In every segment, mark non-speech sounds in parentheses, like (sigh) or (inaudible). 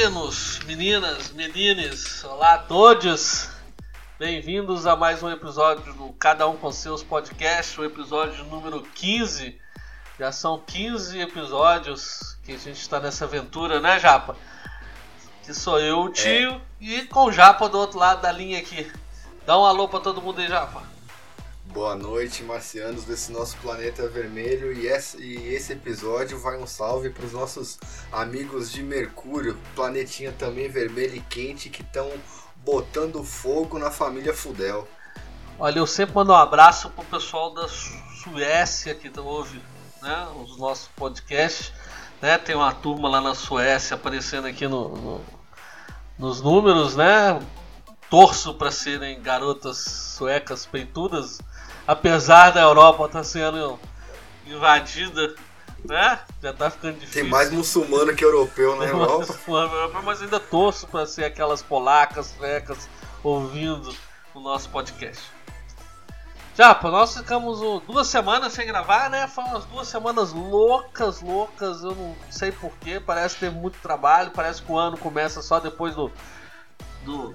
Meninos, meninas, menines, olá a todos. Bem-vindos a mais um episódio do Cada Um com Seus Podcast, o episódio número 15. Já são 15 episódios que a gente está nessa aventura, né, Japa? Que sou eu, o tio, é. e com o Japa do outro lado da linha aqui. Dá um alô para todo mundo aí, Japa. Boa noite, marcianos desse nosso planeta vermelho. E esse, episódio vai um salve para os nossos amigos de Mercúrio, planetinha também vermelho e quente, que estão botando fogo na família Fudel. Olha, eu sempre mando um abraço pro pessoal da Suécia que ouve né, os nossos podcasts. Né? Tem uma turma lá na Suécia aparecendo aqui no, no nos números, né? Torço para serem garotas suecas peitudas, apesar da Europa estar tá sendo invadida, né? Já tá ficando difícil. Tem mais muçulmano que europeu na Europa. mas ainda torço para ser aquelas polacas, suecas ouvindo o nosso podcast. Já, nós ficamos duas semanas sem gravar, né? Foram umas duas semanas loucas, loucas. Eu não sei porquê. Parece ter muito trabalho. Parece que o ano começa só depois do. do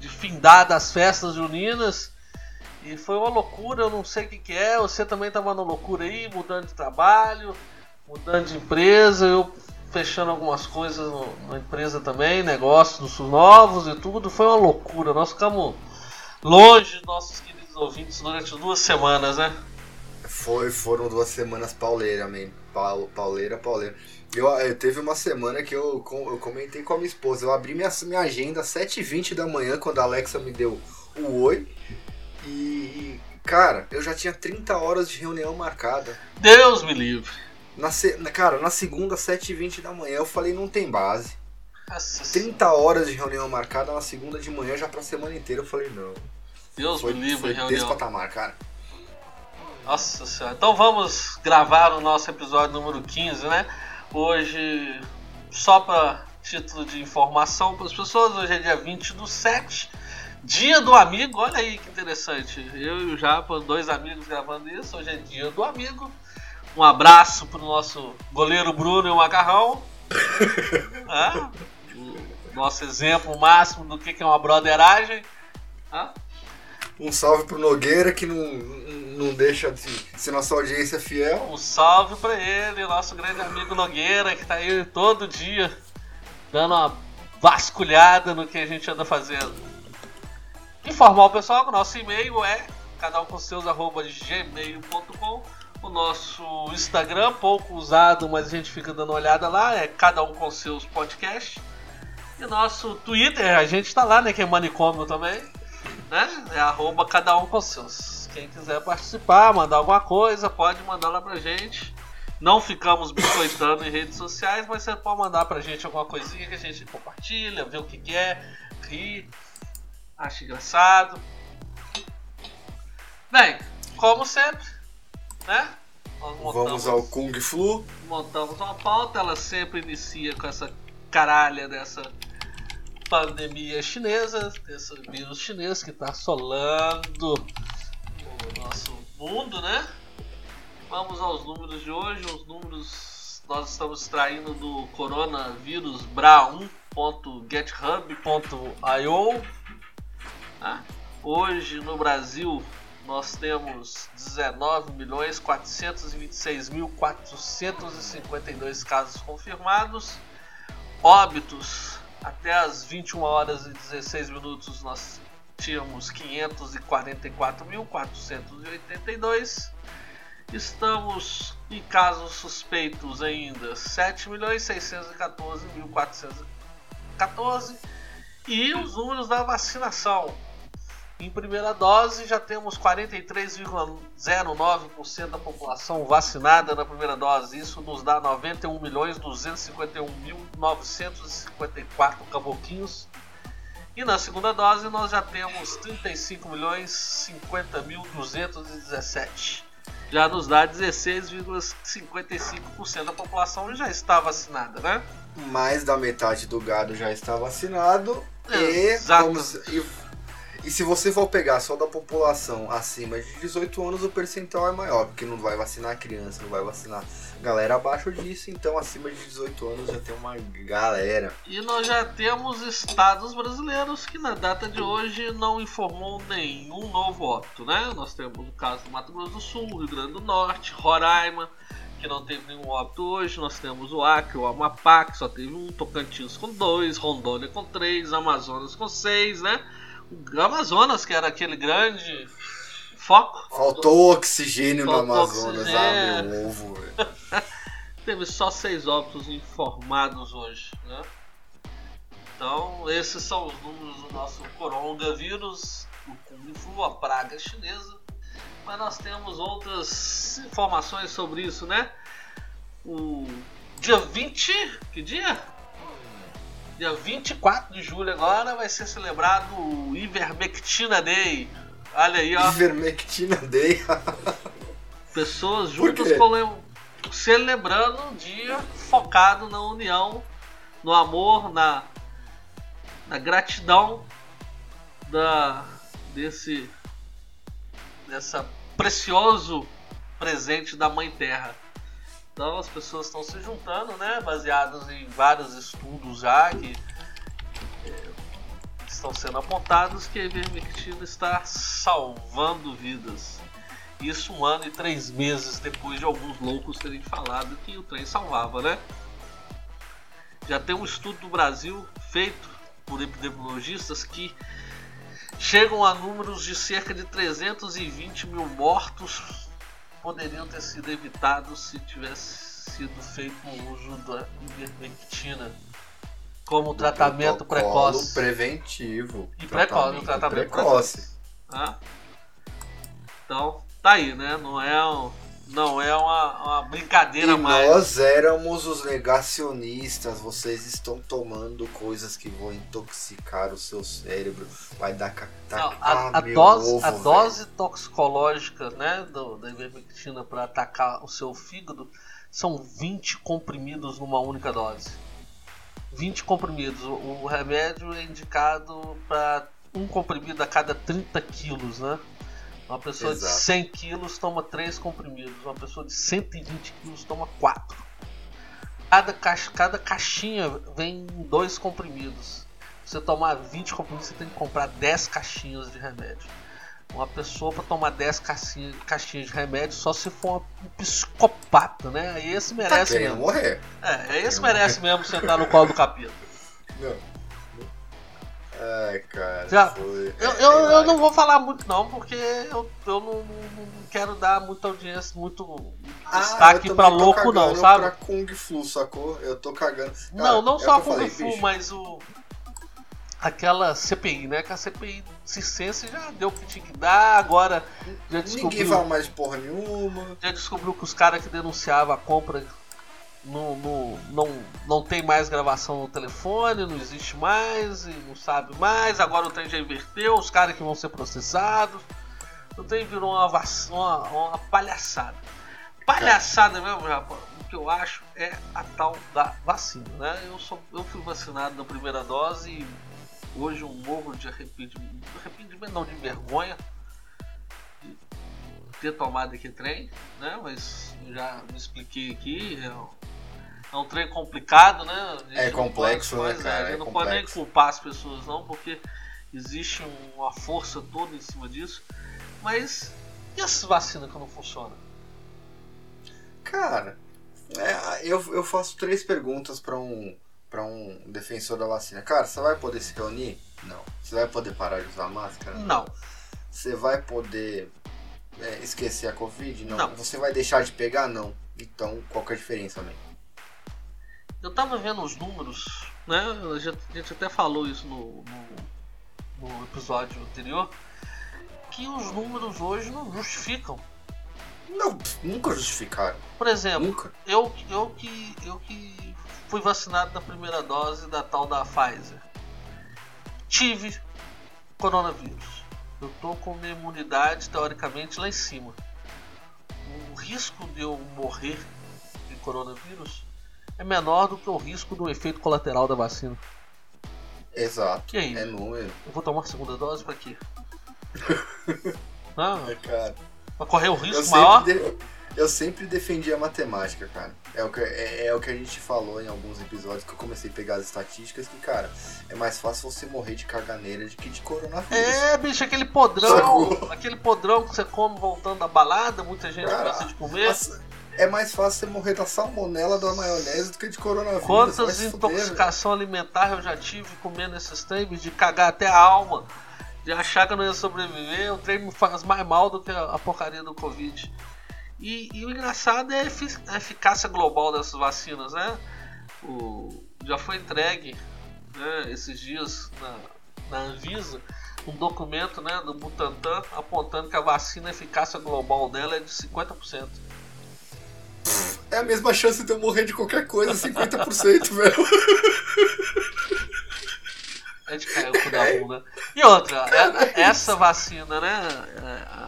de findar das festas juninas. E foi uma loucura, eu não sei o que, que é. Você também estava na loucura aí, mudando de trabalho, mudando de empresa. Eu fechando algumas coisas na empresa também, negócios novos e tudo. Foi uma loucura. Nós ficamos longe dos nossos queridos ouvintes durante duas semanas, né? Foi, foram duas semanas pauleira, man. pauleira, pauleira. Eu, eu, teve uma semana que eu, eu comentei com a minha esposa. Eu abri minha, minha agenda às 7h20 da manhã, quando a Alexa me deu o oi. E, cara, eu já tinha 30 horas de reunião marcada. Deus me livre. Na, cara, na segunda, 7h20 da manhã, eu falei, não tem base. Nossa 30 horas de reunião marcada na segunda de manhã, já pra semana inteira. Eu falei, não. Deus foi, me livre, foi reunião. Desse patamar, cara. Nossa senhora. Então vamos gravar o nosso episódio número 15, né? Hoje, só para título de informação para as pessoas, hoje é dia 20 do 7, dia do amigo. Olha aí que interessante. Eu e o Japa, dois amigos gravando isso. Hoje é dia do amigo. Um abraço pro nosso goleiro Bruno e o Macarrão. (laughs) é, nosso exemplo máximo do que é uma broderagem. Um salve pro Nogueira que não, não deixa de ser nossa audiência fiel. Um salve pra ele, nosso grande amigo Nogueira, que tá aí todo dia dando uma vasculhada no que a gente anda fazendo. Informar o pessoal o nosso e-mail é canal com seus gmail.com o nosso Instagram, pouco usado, mas a gente fica dando uma olhada lá, é cada um com seus podcasts. E nosso Twitter, a gente tá lá, né? Que é manicômio também né? É arroba cada um com seus. Quem quiser participar, mandar alguma coisa, pode mandar lá pra gente. Não ficamos biscoitando em redes sociais, mas você pode mandar pra gente alguma coisinha que a gente compartilha, vê o que, que é, ri, acha engraçado. Bem, como sempre, né? Vamos ao Kung Flu. Montamos uma pauta, ela sempre inicia com essa caralha dessa pandemia chinesa, esse vírus chinês que está assolando o nosso mundo, né? Vamos aos números de hoje. Os números nós estamos extraindo do coronavírus bra1.gethub.io. Tá? Hoje no Brasil nós temos 19.426.452 casos confirmados, óbitos até as 21 horas e 16 minutos nós tínhamos 544.482. Estamos em casos suspeitos ainda 7.614.414 e os números da vacinação em primeira dose, já temos 43,09% da população vacinada na primeira dose. Isso nos dá 91.251.954 caboclinhos. E na segunda dose, nós já temos 35.050.217. Já nos dá 16,55% da população já está vacinada, né? Mais da metade do gado já está vacinado. Exato. E, vamos, e e se você for pegar só da população acima de 18 anos, o percentual é maior, porque não vai vacinar criança, não vai vacinar galera abaixo disso, então acima de 18 anos já tem uma galera. E nós já temos estados brasileiros que na data de hoje não informou nenhum novo óbito, né? Nós temos o caso do Mato Grosso do Sul, Rio Grande do Norte, Roraima, que não teve nenhum óbito hoje. Nós temos o Acre, o Amapá, que só teve um, Tocantins com dois, Rondônia com três, Amazonas com seis, né? Amazonas, que era aquele grande foco. Faltou oxigênio Faltou no Amazonas, oxigênio. ah, meu ovo. (laughs) Teve só seis óbitos informados hoje, né? Então, esses são os números do nosso coronavírus, o Kung Flu, a praga chinesa. Mas nós temos outras informações sobre isso, né? O dia 20, que dia? Dia 24 de julho agora vai ser celebrado o Ivermectina Day. Olha aí, ó. Ivermectina Day. (laughs) Pessoas juntas celebrando um dia focado na união, no amor, na, na gratidão da, desse dessa precioso presente da Mãe Terra. Então as pessoas estão se juntando, né, baseados em vários estudos já que eh, estão sendo apontados que a ivermectina está salvando vidas. Isso um ano e três meses depois de alguns loucos terem falado que o trem salvava, né? Já tem um estudo do Brasil feito por epidemiologistas que chegam a números de cerca de 320 mil mortos poderiam ter sido evitados se tivesse sido feito o uso da ivermectina como tratamento Protocolo precoce. preventivo. E precoce, um tratamento precoce. Tá? Então, tá aí, né? Não é, um- não é uma, uma brincadeira E mais. nós éramos os negacionistas. Vocês estão tomando coisas que vão intoxicar o seu cérebro. Vai dar ca- Não, tacar a, a meu dose, ovo, a velho. dose toxicológica né, do, da ivermectina para atacar o seu fígado são 20 comprimidos numa única dose. 20 comprimidos. O, o remédio é indicado para um comprimido a cada 30 quilos, né? Uma pessoa Exato. de 100 quilos toma 3 comprimidos, uma pessoa de 120 quilos toma 4. Cada, caixa, cada caixinha vem em dois comprimidos. Você tomar 20 comprimidos, você tem que comprar 10 caixinhas de remédio. Uma pessoa para tomar 10 caixinhas, caixinhas de remédio só se for um psicopata, né? Aí esse Tá merece querendo mesmo. morrer. É, esse merece mesmo sentar no colo do capeta. Não. Ai, cara. Já- foi. Eu, é, eu, sei eu não vou falar muito não, porque eu, eu não, não- não quero dar muita audiência, muito Ah, destaque pra louco não, sabe? Pra Kung Flu, sacou? Eu tô cagando. Não, Cara, não é só a eu falei, Kung Fu, bicho. mas o. Aquela CPI, né? Que a CPI Cicense já deu o que tinha que dar, agora já Ninguém descobriu, fala mais de porra nenhuma. já descobriu que os caras que denunciavam a compra no, no- não, não tem mais gravação no telefone, não existe mais, não sabe mais, agora o trem já inverteu, os caras que vão ser processados. O trem virou uma, uma, uma palhaçada. Palhaçada mesmo, rapaz. O que eu acho é a tal da vacina, né? Eu, sou, eu fui vacinado na primeira dose e hoje eu morro de arrependimento, arrependimento não, de vergonha de ter tomado aquele trem, né? Mas já me expliquei aqui, é é um trem complicado, né? É complexo, pode- né, é, cara? a gente É não pode nem complexo. culpar as pessoas não, porque existe uma força toda em cima disso. Mas e as vacinas que não funcionam? Cara, é, eu, eu faço três perguntas pra um, um defensor da vacina. Cara, você vai poder se reunir? Não. Você vai poder parar de usar máscara? Não. Você vai poder é, esquecer a Covid? Não. Não. Você vai deixar de pegar? Não. Então, qual que é a diferença, man? Eu tava vendo os números, né? A gente, a gente até falou isso no, no, no episódio anterior. Que os números hoje não justificam. Não, nunca justificaram. Por exemplo, Nunca. eu, eu, que, eu que fui vacinado na primeira dose da tal da Pfizer. Tive coronavírus. Eu tô com minha imunidade teoricamente lá em cima. O risco de eu morrer de coronavírus é menor do que o risco do efeito colateral da vacina. Exato. E aí? É número. Eu vou tomar a segunda dose pra quê? (laughs) Não, É, cara. pra correr o Eu risco maior? sempre, de- eu sempre defendi a matemática, cara. É o, que, é, é, o que a gente falou em alguns episódios que eu comecei a pegar as estatísticas que, cara, é mais fácil você morrer de caganeira do que de coronavírus. É, bicho, aquele podrão, Sacou? aquele podrão que você come voltando da balada, muita gente cara, gosta de comer. É mais fácil você morrer da salmonela da maionese do que de coronavírus. Quantas intoxicação alimentar eu já tive comendo esses trem, de cagar até a alma, de achar que eu não ia sobreviver, o trem me faz mais mal do que a porcaria do Covid. E, e, o engraçado é a eficácia global dessas vacinas, né? O, já foi entregue né, esses dias na, na Anvisa um documento né, do Butantan apontando que a vacina a eficácia global dela é de 50%. É a mesma chance de eu morrer de qualquer coisa, 50%, (laughs) velho. É de cair o cu da bunda. E outra, é, essa vacina, né? É,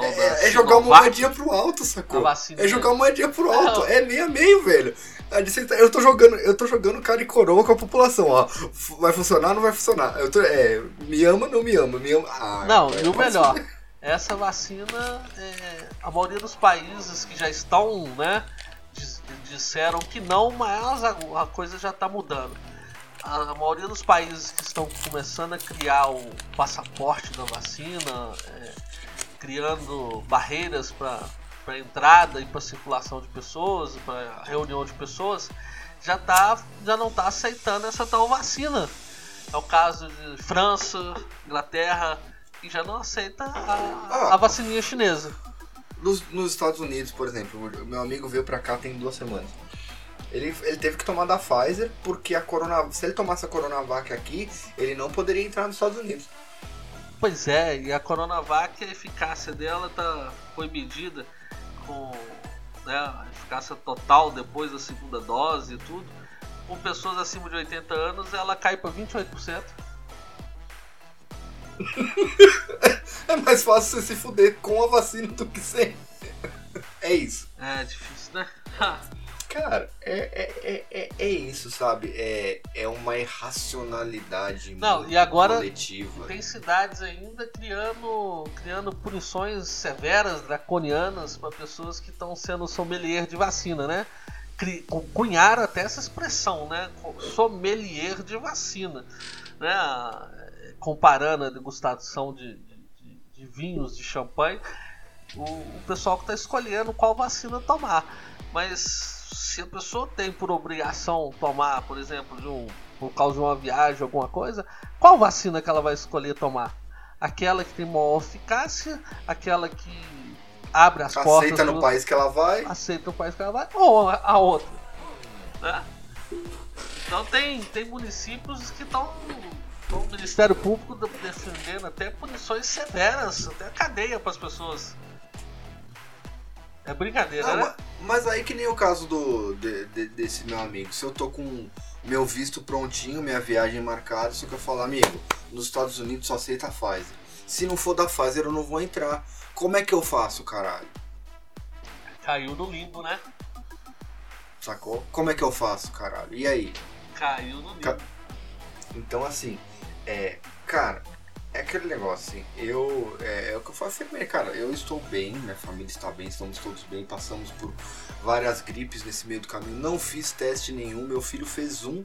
é, da é jogar uma moedinha pro alto, sacou? É jogar uma moedinha pro alto. É meio a meio, velho. Eu tô jogando, eu tô jogando cara e coroa com a população, ó. Vai funcionar ou não vai funcionar? Eu tô, é, me ama ou não me ama? Me ama. Ah, não, e o melhor, (laughs) essa vacina, é, a maioria dos países que já estão, né, disseram que não, mas a, coisa já tá mudando. A, maioria dos países que estão começando a criar o passaporte da vacina, é, criando barreiras para entrada e para circulação de pessoas, para reunião de pessoas, já, tá, já não está aceitando essa tal vacina. É o caso de França, Inglaterra, que já não aceita a, ah, a vacininha chinesa. Nos, nos, Estados Unidos, por exemplo, meu amigo veio para cá tem duas semanas. Ele, ele teve que tomar da Pfizer porque a Corona, se ele tomasse a Coronavac aqui, ele não poderia entrar nos Estados Unidos. Pois é, e a Coronavac, a eficácia dela tá, foi medida com né, a eficácia total depois da segunda dose e tudo. Com pessoas acima de 80 anos, ela cai para 28%. (laughs) é mais fácil você se fuder com a vacina do que sem. É isso. É difícil, né? Cara, é, é, é, é, isso, sabe? É, é uma irracionalidade Não, e agora coletiva. Tem cidades ainda criando, criando punições severas, draconianas, para pessoas que estão sendo sommelier de vacina, né? Cunharam até essa expressão, né? Sommelier de vacina. Né? Comparando a degustação de, de, de vinhos, de champanhe, o, o pessoal que está escolhendo qual vacina tomar. Mas se a pessoa tem por obrigação tomar, por exemplo, de um, por causa de uma viagem, alguma coisa, qual vacina que ela vai escolher tomar? Aquela que tem maior eficácia, aquela que abre as aceita portas. Aceita no país que ela vai. Aceita no país que ela vai, ou a, outra. Né? Então tem, tem municípios que estão o Ministério Público defendendo até punições severas, até cadeia para as pessoas. É brincadeira, né? Mas aí que nem o caso do, de, de, desse meu amigo. Se eu tô com meu visto prontinho, minha viagem marcada, só que eu falar, amigo, nos Estados Unidos só aceita a Pfizer. Se não for da Pfizer, eu não vou entrar. Como é que eu faço, caralho? Caiu no limbo, né? Sacou? Como é que eu faço, caralho? E aí? Caiu no limbo. Ca... Então, assim, é. Cara, é aquele negócio, assim, eu. É, é o que eu faço sempre, cara. Eu estou bem, minha família está bem, estamos todos bem, passamos por várias gripes nesse meio do caminho. Não fiz teste nenhum, meu filho fez um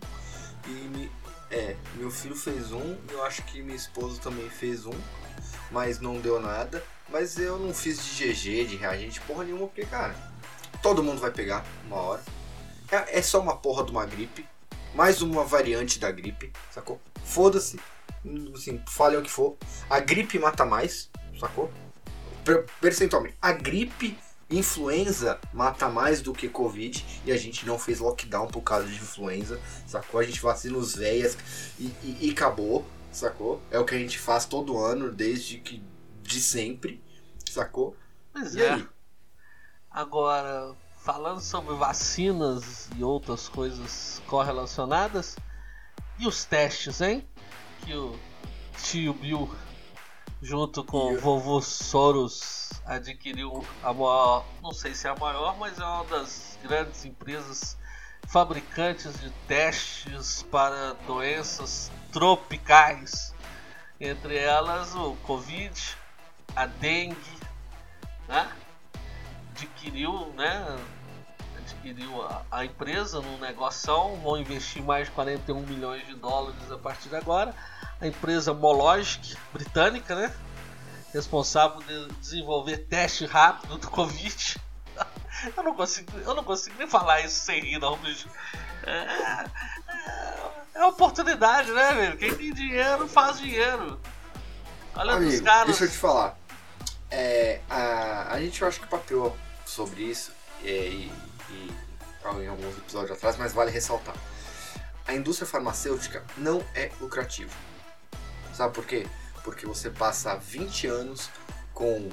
e me. É, meu filho fez um, eu acho que minha esposa também fez um, mas não deu nada. Mas eu não fiz de GG, de reagente, porra nenhuma, porque, cara, todo mundo vai pegar uma hora. É, é só uma porra de uma gripe, mais uma variante da gripe, sacou? Foda-se, assim, falem o que for, a gripe mata mais, sacou? Percentualmente, a gripe influenza mata mais do que Covid e a gente não fez lockdown por causa de influenza, sacou? A gente vacina os velhas e, e, e, acabou, sacou? É o que a gente faz todo ano, desde que de sempre, sacou? Pois e é. Aí? Agora, falando sobre vacinas e outras coisas correlacionadas, e os testes, hein? que o tio Bill, junto com o vovô Soros, adquiriu a maior, não sei se é a maior, mas é uma das grandes empresas fabricantes de testes para doenças tropicais, entre elas o Covid, a dengue, né? adquiriu, né? Adquiriu a, a empresa num negócio, vão investir mais de 41 milhões de dólares a partir de agora. A empresa Mologic, britânica, né? Responsável de desenvolver teste rápido do Covid. (laughs) Eu não consigo, eu não consigo nem falar isso sem rir, não, bicho. É, é, é oportunidade, né, velho? Quem tem dinheiro faz dinheiro. Olha Amigo, os caras. deixa eu te falar. É, a, a gente eu acho que papeou sobre isso é, e, em alguns episódios atrás, mas vale ressaltar. A indústria farmacêutica não é lucrativa. Sabe por quê? Porque você passa 20 anos com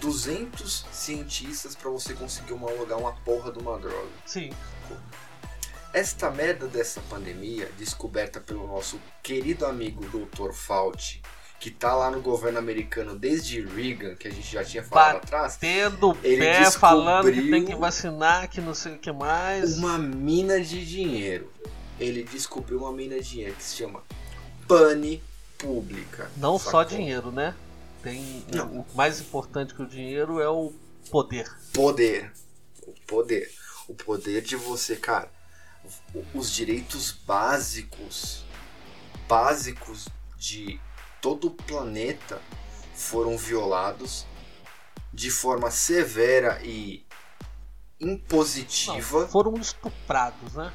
200 cientistas para você conseguir homologar uma porra de uma droga. Sim. Esta merda dessa pandemia, descoberta pelo nosso querido amigo Dr. Fauci, que tá lá no governo americano desde Reagan, que a gente já tinha falado atrás. Tendo ele pé falando que tem que vacinar, que não sei o que mais. Uma mina de dinheiro. Ele descobriu uma mina de dinheiro que se chama Pane Pública. Não Sacou? só dinheiro, né? Tem Não. o mais importante que o dinheiro é o poder. Poder. O poder. O poder de você, cara. Os direitos básicos, básicos de todo o planeta foram violados de forma severa e impositiva. Não, foram estuprados, né?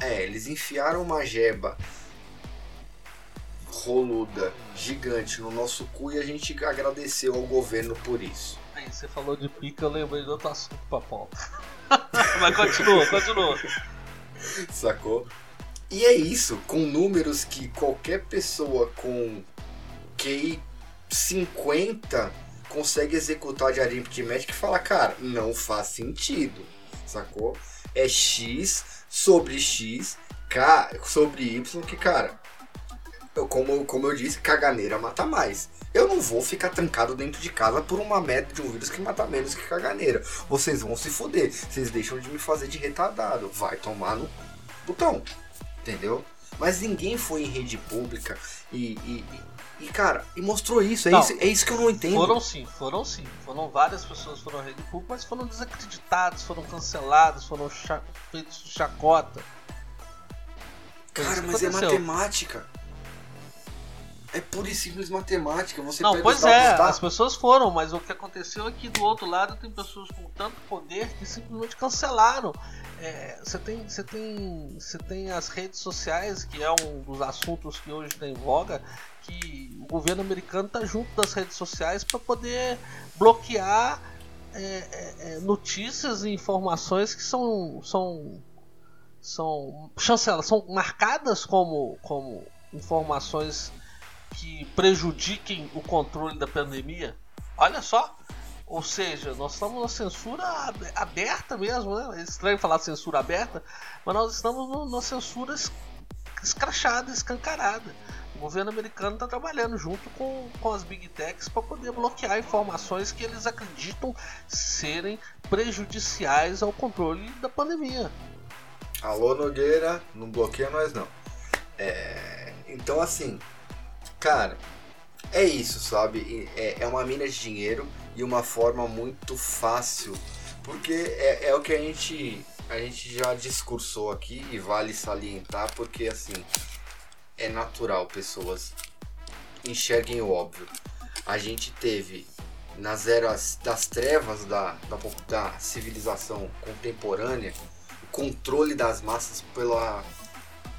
É, eles enfiaram uma jeba roluda, gigante no nosso cu e a gente agradeceu ao governo por isso. Aí você falou de pica, eu lembrei de outro assunto pra pauta. (laughs) Mas continua, continua. Sacou? E é isso, com números que qualquer pessoa com QI 50 consegue executar de aritmética e fala, cara, não faz sentido, sacou? É X sobre X, K sobre Y, que, cara, eu, como, como eu disse, caganeira mata mais. Eu não vou ficar trancado dentro de casa por uma merda de um vírus que mata menos que caganeira. Vocês vão se foder. Vocês deixam de me fazer de retardado. Vai tomar no botão. Entendeu? Mas ninguém foi em rede pública e, e, e- cara, e mostrou isso. É, Não. isso. é isso que eu não entendo. Foram sim, foram sim. Foram várias pessoas que foram à rede pública, mas foram desacreditadas, foram canceladas, foram cha feitos chacota. Foi Cara, mas é aconteceu. matemática. É pura e simples matemática. Você Não, pois é, as pessoas foram, mas o que aconteceu é que do outro lado tem pessoas com tanto poder que simplesmente cancelaram. É, Você tem, você tem, você tem as redes sociais, que é um dos assuntos que hoje tem em voga, que o governo americano está junto das redes sociais para poder bloquear é, é, é, notícias e informações que são são são chancela, são marcadas como como informações que prejudiquem o controle da pandemia. Olha só. Ou seja, nós estamos na censura ab- aberta mesmo, né? É estranho falar censura aberta, mas nós estamos na censura es- escrachada, escancarada. O governo americano está trabalhando junto com, com as big techs para poder bloquear informações que eles acreditam serem prejudiciais ao controle da pandemia. Alô Nogueira, não bloqueia nós não. É, Então assim, cara, é isso, sabe? É, é uma mina de dinheiro e uma forma muito fácil, porque é, é o que a gente, a gente já discursou aqui e vale salientar, porque assim, é natural pessoas enxerguem o óbvio. A gente teve nas eras das trevas da, da, da civilização contemporânea o controle das massas pela,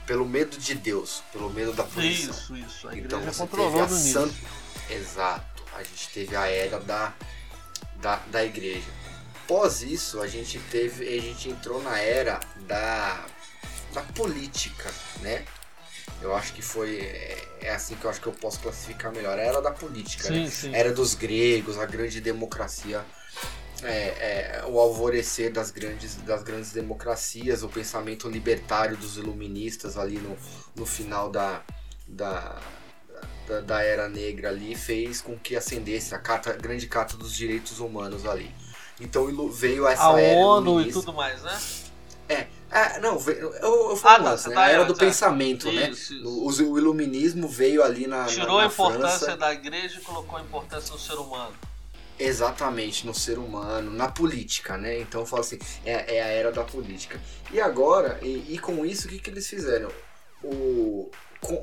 pelo medo de Deus, pelo medo da punição. Isso, isso. A Então você teve a san- Exato. A gente teve a era da, da, da igreja. Após isso, a gente teve. A gente entrou na era da, da política, né? Eu acho que foi. É, é assim que eu acho que eu posso classificar melhor. A era da política, né? Sim, sim. Era dos gregos, a grande democracia, é, é, o alvorecer das grandes, das grandes democracias, o pensamento libertário dos iluministas ali no, no final da, da, da, da era negra ali fez com que acendesse a, carta, a grande carta dos direitos humanos ali. Então veio essa A era ONU e tudo mais, né? É, ah, não, veio, eu, eu falo Ah, antes, né? tá a era do é. pensamento, né? Isso, isso. O, o iluminismo veio ali na, na- Tirou na a importância França. da igreja e colocou a importância do ser humano. Exatamente, no ser humano, na política, né? Então eu falo assim, é, é a era da política. E agora, e, e com isso, o que, que eles fizeram? O, com,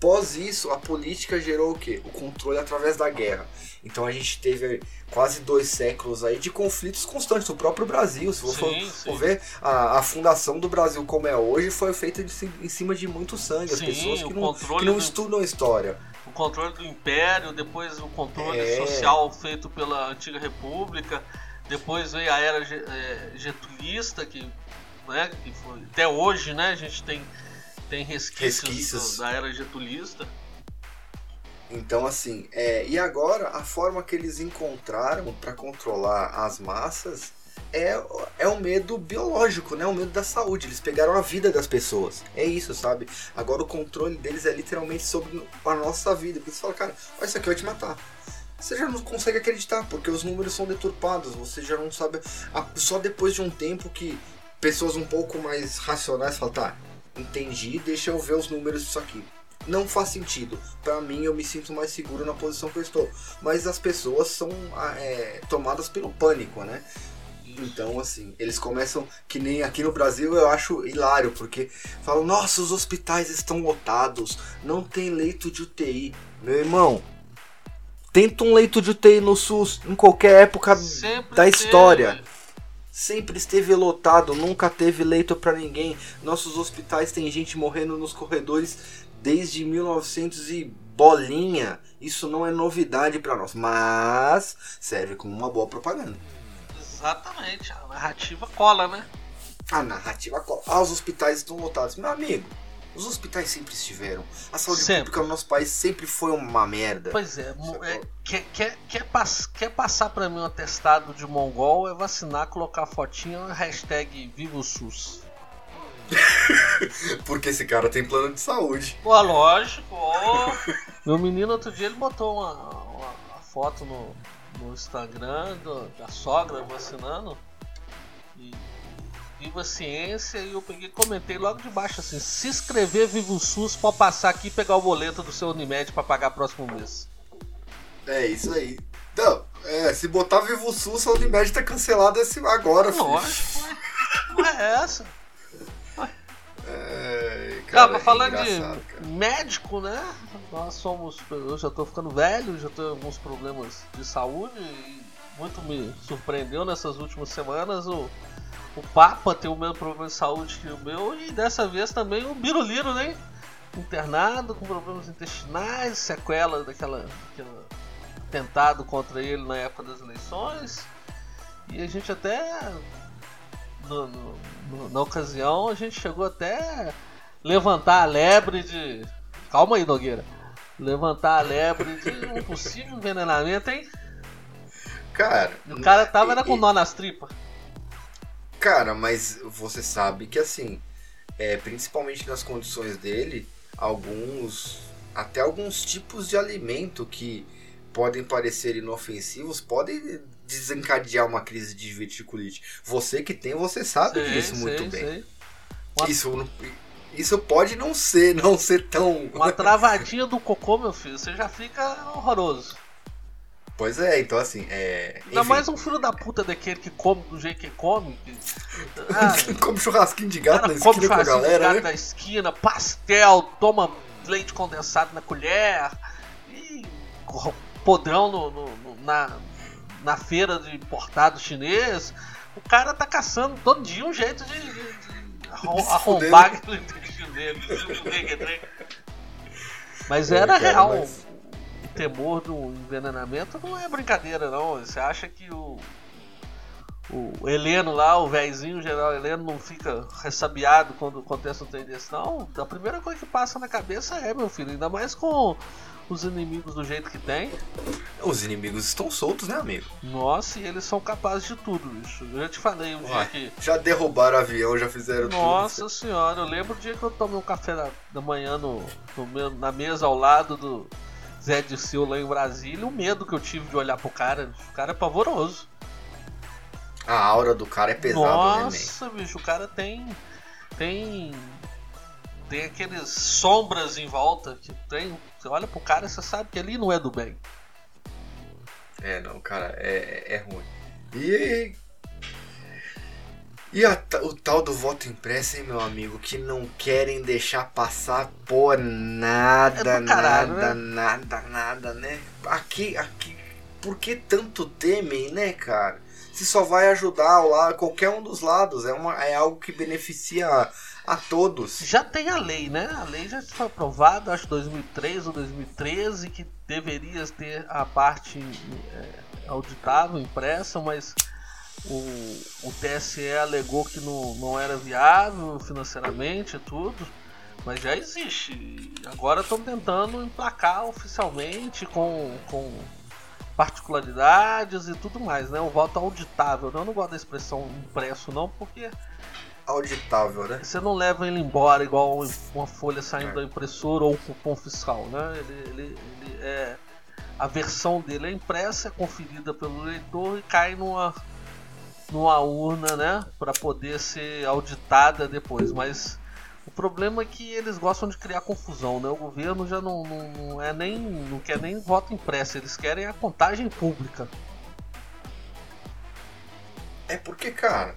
pós isso, a política gerou o quê? O controle através da guerra. Então a gente teve quase dois séculos aí de conflitos constantes. O próprio Brasil, se você for, for, ver, a, a, fundação do Brasil como é hoje foi feita de, em cima de muito sangue. As sim, pessoas que não, que não do... estudam história o controle do império, depois o controle é. social feito pela antiga república, depois veio a era é, getulista que, né, que foi, até hoje, né, a gente tem tem resquícios, resquícios. da era getulista. Então assim, é, e agora a forma que eles encontraram para controlar as massas é, é um medo biológico, né? O medo da saúde. Eles pegaram a vida das pessoas. É isso, sabe? Agora o controle deles é literalmente sobre a nossa vida. Porque você fala, cara, olha, isso aqui vai te matar. Você já não consegue acreditar, porque os números são deturpados. Você já não sabe. Só depois de um tempo que pessoas um pouco mais racionais falam, tá, entendi, deixa eu ver os números disso aqui não faz sentido. Para mim, eu me sinto mais seguro na posição que eu estou. Mas as pessoas são é, tomadas pelo pânico, né? Então, assim, eles começam, que nem aqui no Brasil, eu acho hilário, porque falam, nossa, os hospitais estão lotados, não tem leito de UTI. Meu irmão, tenta um leito de UTI no SUS em qualquer época Sempre da história. Teve. Sempre esteve lotado, nunca teve leito para ninguém. Nossos hospitais tem gente morrendo nos corredores desde 1900 e bolinha. Isso não é novidade para nós, mas serve como uma boa propaganda. Exatamente, a narrativa cola, né? A narrativa cola. Ah, os hospitais estão lotados. Meu amigo, os hospitais sempre estiveram. A saúde sempre. pública no nosso país sempre foi uma merda. Pois é, é quer, quer, quer, pass, quer passar pra mim um atestado de mongol, é vacinar, colocar fotinha, hashtag Viva o SUS. (laughs) Porque esse cara tem plano de saúde. Pô, lógico. Oh. Meu menino outro dia ele botou uma, uma, uma foto no, no Instagram do, da sogra vacinando. Viva Ciência e eu peguei comentei logo de baixo assim, se inscrever Vivo SUS pode passar aqui e pegar o boleto do seu Unimed para pagar próximo mês. É isso aí. Não, é, se botar Vivo SUS, a Unimed tá cancelada esse agora, filho. Lógico, não é essa. É, cara, Cara, falando é de cara. médico, né? Nós somos. Eu já tô ficando velho, já tenho alguns problemas de saúde e muito me surpreendeu nessas últimas semanas o, o Papa ter o mesmo problema de saúde que o meu e dessa vez também o Biruliro, né? Internado com problemas intestinais, sequela daquela, daquela tentado contra ele na época das eleições. E a gente até no, no, na ocasião, a gente chegou até levantar a lebre de. Calma aí, Nogueira. Levantar a lebre de um possível envenenamento, hein? Cara. O cara tava e, com nó nas tripas. Cara, mas você sabe que assim, é, principalmente nas condições dele, alguns. Até alguns tipos de alimento que podem parecer inofensivos podem desencadear uma crise de diverticulite. Você que tem, você sabe sei, disso muito sei, bem. Uma... Isso, isso pode não ser, não ser tão. Uma travadinha do cocô, meu filho, você já fica horroroso. Pois é, então assim, é. Ainda mais um filho da puta daquele que come do jeito que come. Que... (laughs) Ah, come churrasquinho de gato na esquina com a galera. De gato né? na esquina, pastel, toma leite condensado na colher. E podrão no, no, no na, na feira de importado chinês, o cara tá caçando todo dia um jeito de, de, de (laughs) arrombar (laughs) aquele intestino dele. Mas era é, cara, real. Mas... Temor do envenenamento não é brincadeira, não. Você acha que o, o Heleno lá, o velhinho, o general Heleno, não fica ressabiado quando acontece um trem desse, não. A primeira coisa que passa na cabeça é, meu filho, ainda mais com os inimigos do jeito que tem. Os inimigos estão soltos, né, amigo? Nossa, e eles são capazes de tudo, bicho. Eu já te falei um Uai, dia que. Já derrubaram o avião, já fizeram Nossa tudo. Nossa senhora, eu lembro o dia que eu tomei um café da, da manhã no, no, na mesa ao lado do Zé de Sil lá em Brasília, o medo que eu tive de olhar pro cara. O cara é pavoroso. A aura do cara é pesada, Nossa, né, bicho, o cara tem. Tem tem aqueles sombras em volta que tem. Você olha pro cara e você sabe que ali não é do bem. É, não, cara, é, é ruim. E. E a, o tal do voto impresso, hein, meu amigo, que não querem deixar passar por nada, É caralho, nada, né? nada, nada, né? Aqui, aqui, por que tanto temem, né, cara? Se só vai ajudar lá qualquer um dos lados, é, uma, é algo que beneficia a, a todos. Já tem a lei, né? A lei já foi aprovada, acho 2003 ou 2013, que deveria ter a parte é, auditável impressa, mas o, o TSE alegou que não, não era viável financeiramente e tudo. Mas já existe. Agora estão tentando emplacar oficialmente com, com particularidades e tudo mais, né? O voto auditável. Eu não gosto da expressão impresso não, porque Auditável, né? você não leva ele embora igual uma folha saindo É. da impressora ou um cupom fiscal, né? Ele, ele, ele é a versão dele é impressa, é conferida pelo leitor e cai numa numa urna, né, para poder ser auditada depois. Mas o problema é que eles gostam de criar confusão, né? O governo já não, não, não é nem não quer nem voto impresso, eles querem a contagem pública. É porque, cara,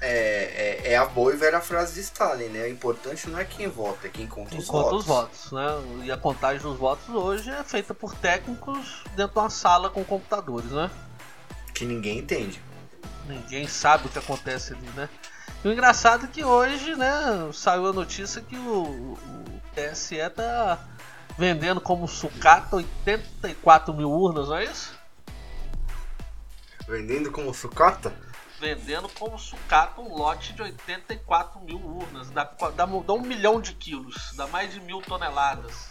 é, é, é a boa e velha frase de Stalin, né? O importante não é quem vota, é quem conta os Enquanto votos. os votos, né? E a contagem dos votos hoje é feita por técnicos dentro de uma sala com computadores, né? Que ninguém entende. Ninguém sabe o que acontece ali, né? E o engraçado é que hoje, né, saiu a notícia que o, o TSE tá vendendo como sucata 84 mil urnas, não é isso? Vendendo como sucata? Vendendo como sucata um lote de 84 mil urnas, dá, dá, dá um milhão de quilos, dá mais de mil toneladas.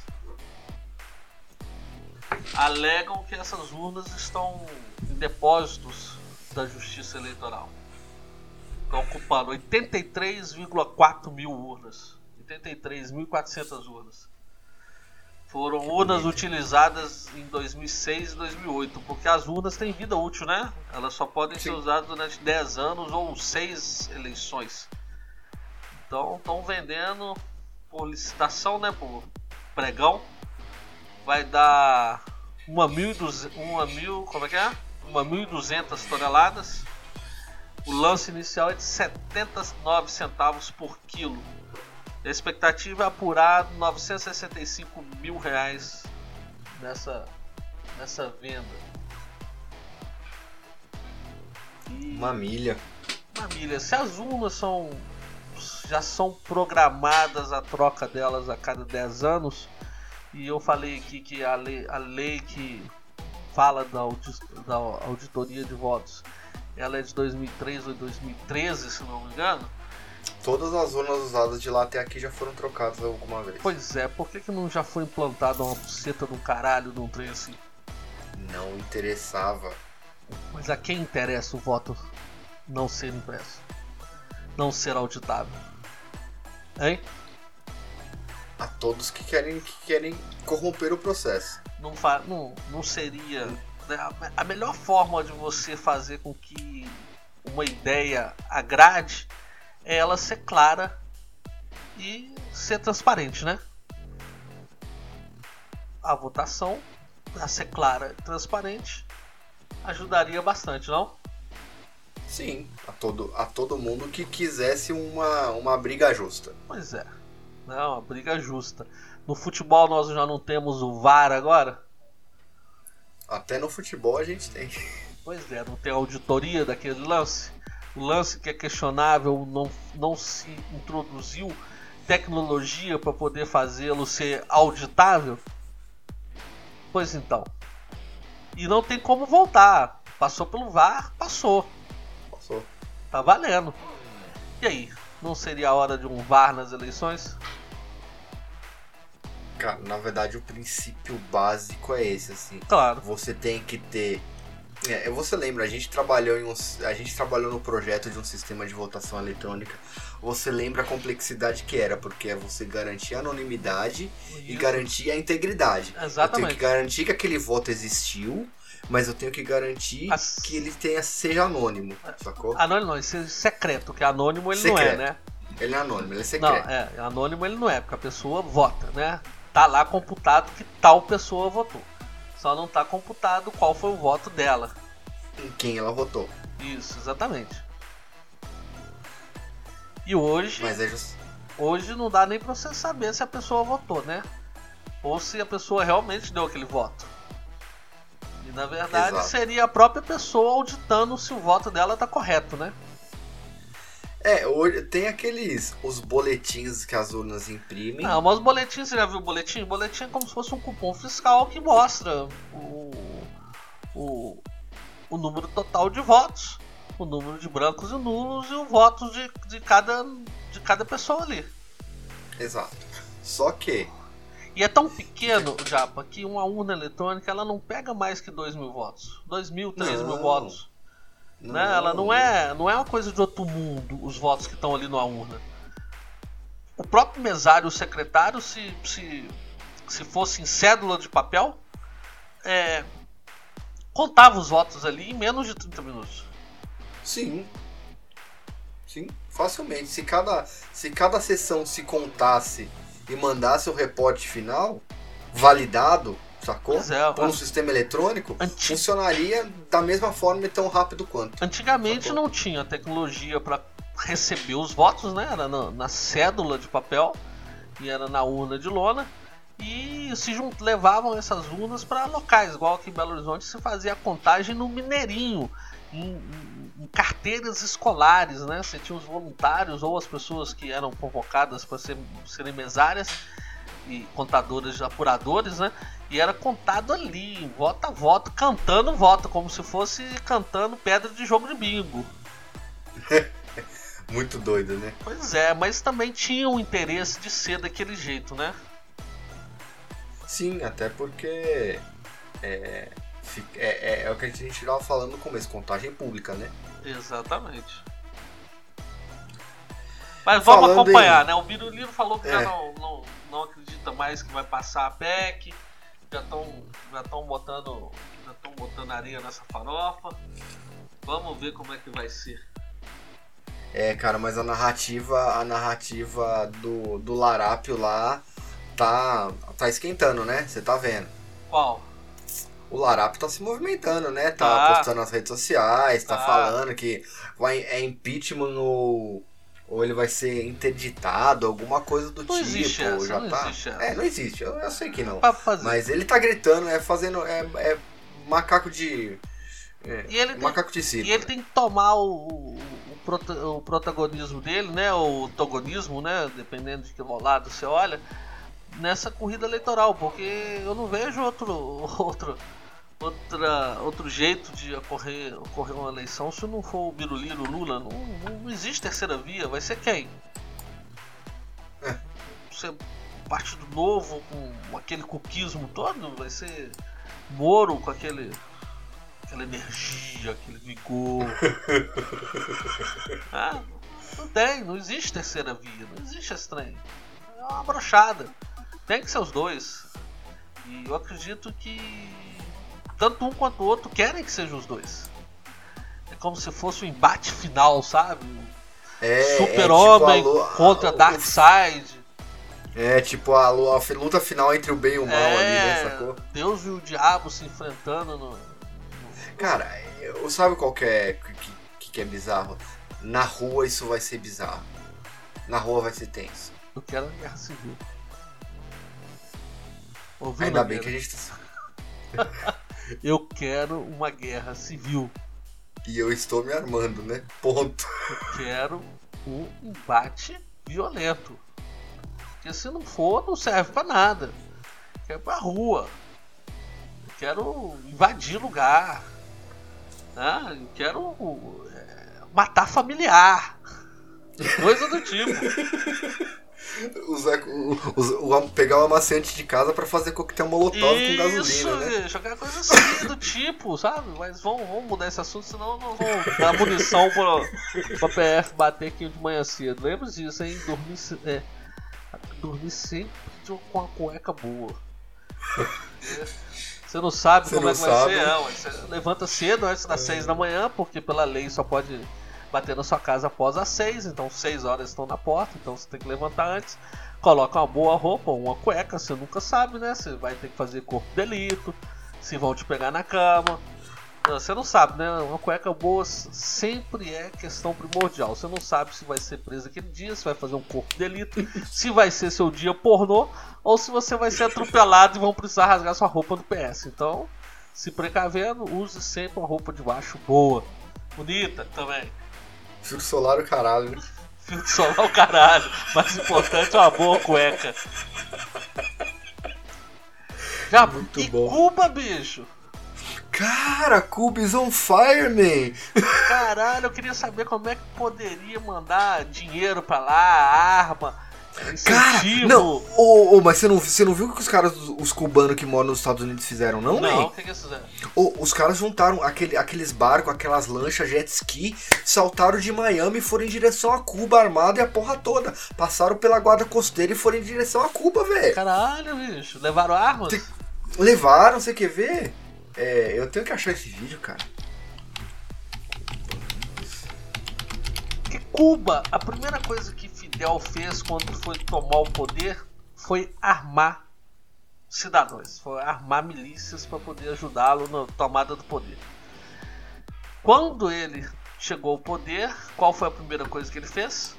Alegam que essas urnas estão em depósitos da Justiça Eleitoral. Estão ocupando 83,4 mil urnas. 83.400 urnas. Foram urnas utilizadas em 2006 e 2008, porque as urnas têm vida útil, né? Elas só podem ser Sim. usadas durante 10 anos ou 6 eleições. Então estão vendendo por licitação, né? Por pregão. Vai dar uma mil, duze- uma mil, como é que é? Uma 1.200 toneladas. O lance inicial é de 79 centavos por quilo. A expectativa é apurar 965 mil reais nessa, nessa venda. E, Uma milha. Família, se as urnas são já são programadas a troca delas a cada 10 anos, e eu falei aqui que a lei, a lei que fala da, audi- da auditoria de votos, ela é de 2003 ou 2013, se não me engano. Todas as urnas usadas de lá até aqui já foram trocadas alguma vez. Pois é, por que, que não já foi implantada uma buceta de um caralho de um trem assim? Não interessava. Mas a quem interessa o voto não ser impresso? Não ser auditável? Hein? Todos que querem, que querem corromper o processo. não, fa não, não seria. né, a- A melhor forma de você fazer com que uma ideia agrade é ela ser clara e ser transparente, né? A votação, a ser clara e transparente, ajudaria bastante, não? Sim, a todo, a todo mundo que quisesse uma, uma briga justa. Pois é, não, uma briga justa. No futebol nós já não temos o VAR agora? Até no futebol a gente tem. Pois é, não tem auditoria daquele lance. O lance que é questionável não, não se introduziu tecnologia para poder fazê-lo ser auditável. Pois então. E não tem como voltar. Passou pelo VAR, passou. Passou. Tá valendo. E aí? Não seria a hora de um VAR nas eleições? Cara, na verdade o princípio básico é esse, assim. Claro. Você tem que ter. É, você lembra, a gente trabalhou em um, a gente trabalhou no projeto de um sistema de votação eletrônica. Você lembra a complexidade que era, porque é você garantir a anonimidade e Isso. garantir a integridade. Eu tenho Exatamente. que garantir que aquele voto existiu, mas eu tenho que garantir As- que ele tenha, seja anônimo, sacou? Anônimo não, isso é secreto, que anônimo ele não é, Secreto. né? Ele é anônimo, ele é Não, secreto. é, anônimo ele não é, porque a pessoa vota, né? Tá lá computado que tal pessoa votou. Só não tá computado qual foi o voto dela. Em quem ela votou. Isso, exatamente. E hoje. Mas é just... Hoje não dá nem pra você saber se a pessoa votou, né? Ou se a pessoa realmente deu aquele voto. E na verdade Exato. seria a própria pessoa auditando se o voto dela tá correto, né? É, tem aqueles. Os boletins que as urnas imprimem. Não, mas os boletins, você já viu o boletim? O boletim é como se fosse um cupom fiscal que mostra o, o, o número total de votos, o número de brancos e nulos e o voto de, de, cada, de cada pessoa ali. Exato. Só que. E é tão pequeno, Japa, que uma urna eletrônica ela não pega mais que 2 mil votos. 2 mil, 3 mil Não. né? Ela não é, não é uma coisa de outro mundo, os votos que estão ali na urna. O próprio mesário, o secretário, se, se, se fosse em cédula de papel, é, contava os votos ali em menos de 30 minutos. Sim. Sim, facilmente. Se cada, se cada sessão se contasse e mandasse o reporte final, validado, sacou? Pois é, sistema eletrônico, Anti- funcionaria da mesma forma e tão rápido quanto. Antigamente Sacou? não tinha tecnologia para receber os votos, né? Era na, na cédula de papel e era na urna de lona. E se jun- levavam essas urnas para locais, igual aqui em Belo Horizonte se fazia a contagem no Mineirinho, em, em- em carteiras escolares, né? Você tinha os voluntários ou as pessoas que eram convocadas para ser, serem mesárias e contadoras, apuradores, né? E era contado ali, voto a voto, cantando voto, como se fosse cantando pedra de jogo de bingo. (laughs) Muito doido, né? Pois é, mas também tinha o interesse de ser daquele jeito, né? Sim, até porque é, é, é, é o que a gente estava falando no começo, contagem pública, né? Exatamente. Mas vamos Falando acompanhar, em- né? O Biruliro falou que já É. não, não, não acredita mais que vai passar a PEC. Já estão já tão botando, já tão botando areia nessa farofa. Vamos ver como é que vai ser. É, cara, mas a narrativa, a narrativa do, do Larápio lá tá, tá esquentando, né? Você tá vendo. Qual? O Larápio tá se movimentando, né? Tá, Tá. postando nas redes sociais, tá, Tá. falando que vai, é impeachment ou, ou ele vai ser interditado, alguma coisa do Não tipo. existe essa, já não tá. existe essa. É, não existe, eu, eu sei que não. Mas ele tá gritando, é fazendo. É, é macaco de. É, E ele tem- macaco de circo. E ele tem que tomar o, o, o prota- o protagonismo dele, né? O antagonismo, né? Dependendo de que lado você olha, nessa corrida eleitoral, porque eu não vejo outro, (laughs) outro, outra, outro jeito de ocorrer, ocorrer uma eleição se não for o Biruliro Lula. Não, não, não existe terceira via, vai ser quem? É. Ser Partido Novo com aquele cuquismo todo? Vai ser Moro com aquele aquela energia, aquele vigor. (laughs) ah, não tem, não existe terceira via, não existe esse trem. É uma brochada. Tem que ser os dois. E eu acredito que tanto um quanto o outro querem que sejam os dois. É como se fosse um embate final, sabe? É, Super-Homem é tipo contra Darkseid. É tipo a, a luta final entre o bem e o mal ali, né? É, Sacou? Deus e o diabo se enfrentando no. Cara, eu, sabe qual que é, que, que, é bizarro? Na rua isso vai ser bizarro. Na rua vai ser tenso. Eu quero a guerra civil. Ouviu, Ainda bem que a gente tá. (laughs) Eu quero uma guerra civil. E eu estou me armando, né? Ponto. Eu quero um embate violento. Porque se não for, não serve pra nada. Eu quero pra rua. Eu quero invadir lugar. Né? Eu quero é, matar familiar. Coisa do tipo. (laughs) Usar, o- o- pegar o amaciante de casa pra fazer coquetel molotov com gasolina, né? qualquer coisa assim do tipo, sabe? Mas vamos, vamos mudar esse assunto, senão não vamos dar munição pro, pra PF bater aqui de manhã cedo. Lembra disso, hein? Dormir, é, dormir sempre com a cueca boa. Você não sabe Você como não é que vai sabe. ser, não. Você levanta cedo antes das 6 da manhã, porque pela lei só pode bater na sua casa após as 6, então 6 horas estão na porta, então você tem que levantar antes. Coloca uma boa roupa, uma cueca, você nunca sabe, né? Você vai ter que fazer corpo de delito, se vão te pegar na cama. Você não sabe, né? Uma cueca boa sempre é questão primordial. Você não sabe se vai ser preso aquele dia, se vai fazer um corpo de delito, (laughs) se vai ser seu dia pornô ou se você vai ser atropelado e vão precisar rasgar sua roupa do PS. Então, se precavendo, use sempre uma roupa de baixo boa, bonita também. Filtro solar o caralho, né? Filtro solar o caralho. Mais importante é uma boa cueca. Já, Muito e bom. Cuba, bicho? Cara, Cubes on fire, man! Caralho, eu queria saber como é que poderia mandar dinheiro pra lá, arma, Cara, não, oh, oh, mas você não, você não viu o que os caras, os cubanos que moram nos Estados Unidos fizeram, não, Não, o que, que eles fizeram? Oh, os caras juntaram aquele, aqueles barcos, aquelas lanchas jet ski, saltaram de Miami e foram em direção a Cuba, armado e a porra toda. Passaram pela guarda costeira e foram em direção a Cuba, velho. Caralho, bicho. Levaram armas? Te... Levaram, você quer ver? É, eu tenho que achar esse vídeo, cara. Cuba, a primeira coisa que Fidel fez quando foi tomar o poder foi armar cidadãos, foi armar milícias para poder ajudá-lo na tomada do poder. Quando ele chegou ao poder, qual foi a primeira coisa que ele fez?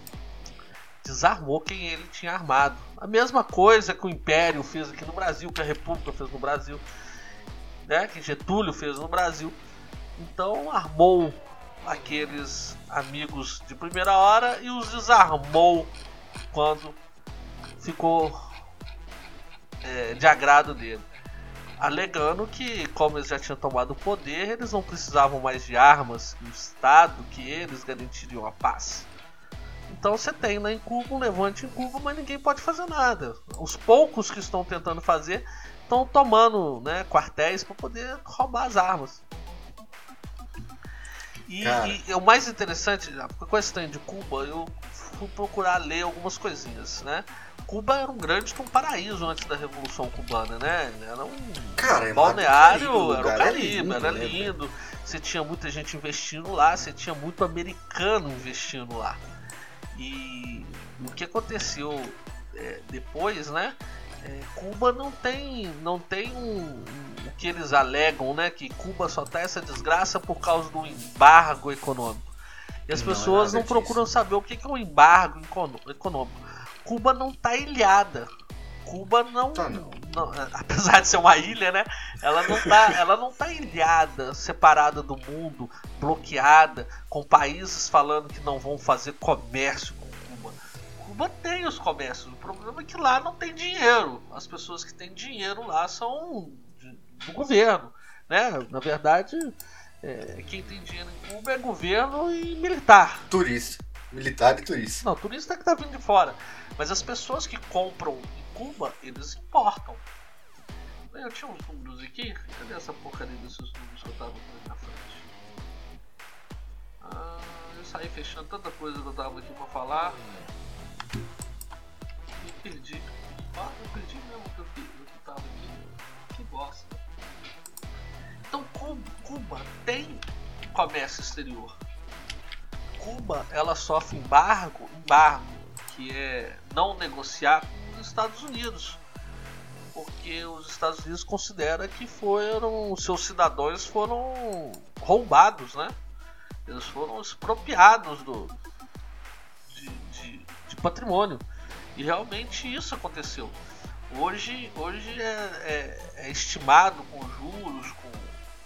Desarmou quem ele tinha armado. A mesma coisa que o Império fez aqui no Brasil, que a República fez no Brasil, né? que Getúlio fez no Brasil. Então armou aqueles amigos de primeira hora e os desarmou quando ficou é, de agrado dele. Alegando que, como eles já tinham tomado o poder, eles não precisavam mais de armas do Estado que eles garantiriam a paz. Então você tem lá em Cuba um levante em Cuba, mas ninguém pode fazer nada. Os poucos que estão tentando fazer estão tomando né, quartéis para poder roubar as armas. E, e, o mais interessante, a questão de Cuba, eu fui procurar ler algumas coisinhas, né? Cuba era um grande um paraíso antes da Revolução Cubana, né? Era um Cara, é balneário, era o Caribe, era lindo. Era né, lindo. Você tinha muita gente investindo lá, você tinha muito americano investindo lá. E o que aconteceu é, depois, né? É, Cuba não tem, não tem um, um, o que eles alegam, né? Que Cuba só tá essa desgraça por causa do embargo econômico. E as não é pessoas é não procuram saber o que é um embargo econômico. Cuba não tá ilhada. Cuba não, tá, não. não, (laughs) apesar de ser uma ilha, né? Ela não tá, ela não tá ilhada, separada do mundo, bloqueada, com países falando que não vão fazer comércio Cuba tem os comércios. O problema é que lá não tem dinheiro. As pessoas que têm dinheiro lá são do governo. Né? Na verdade, é, quem tem dinheiro em Cuba é governo e militar. Turista. Militar e turista. Não, turista é que tá vindo de fora. Mas as pessoas que compram em Cuba, eles importam. Eu tinha uns números aqui. Cadê essa porcaria desses números que eu tava aqui na frente? Ah, eu saí fechando tanta coisa que eu tava aqui pra falar perdi. Ah, eu perdi mesmo que eu, que tava aqui. Que bosta. Então Cuba tem comércio exterior. Cuba ela sofre embargo, embargo, que é não negociar com os Estados Unidos. Porque os Estados Unidos consideram que foram seus cidadãos foram roubados, né? Eles foram expropriados do, de, patrimônio. E realmente isso aconteceu. Hoje, hoje é, é, é estimado com juros com,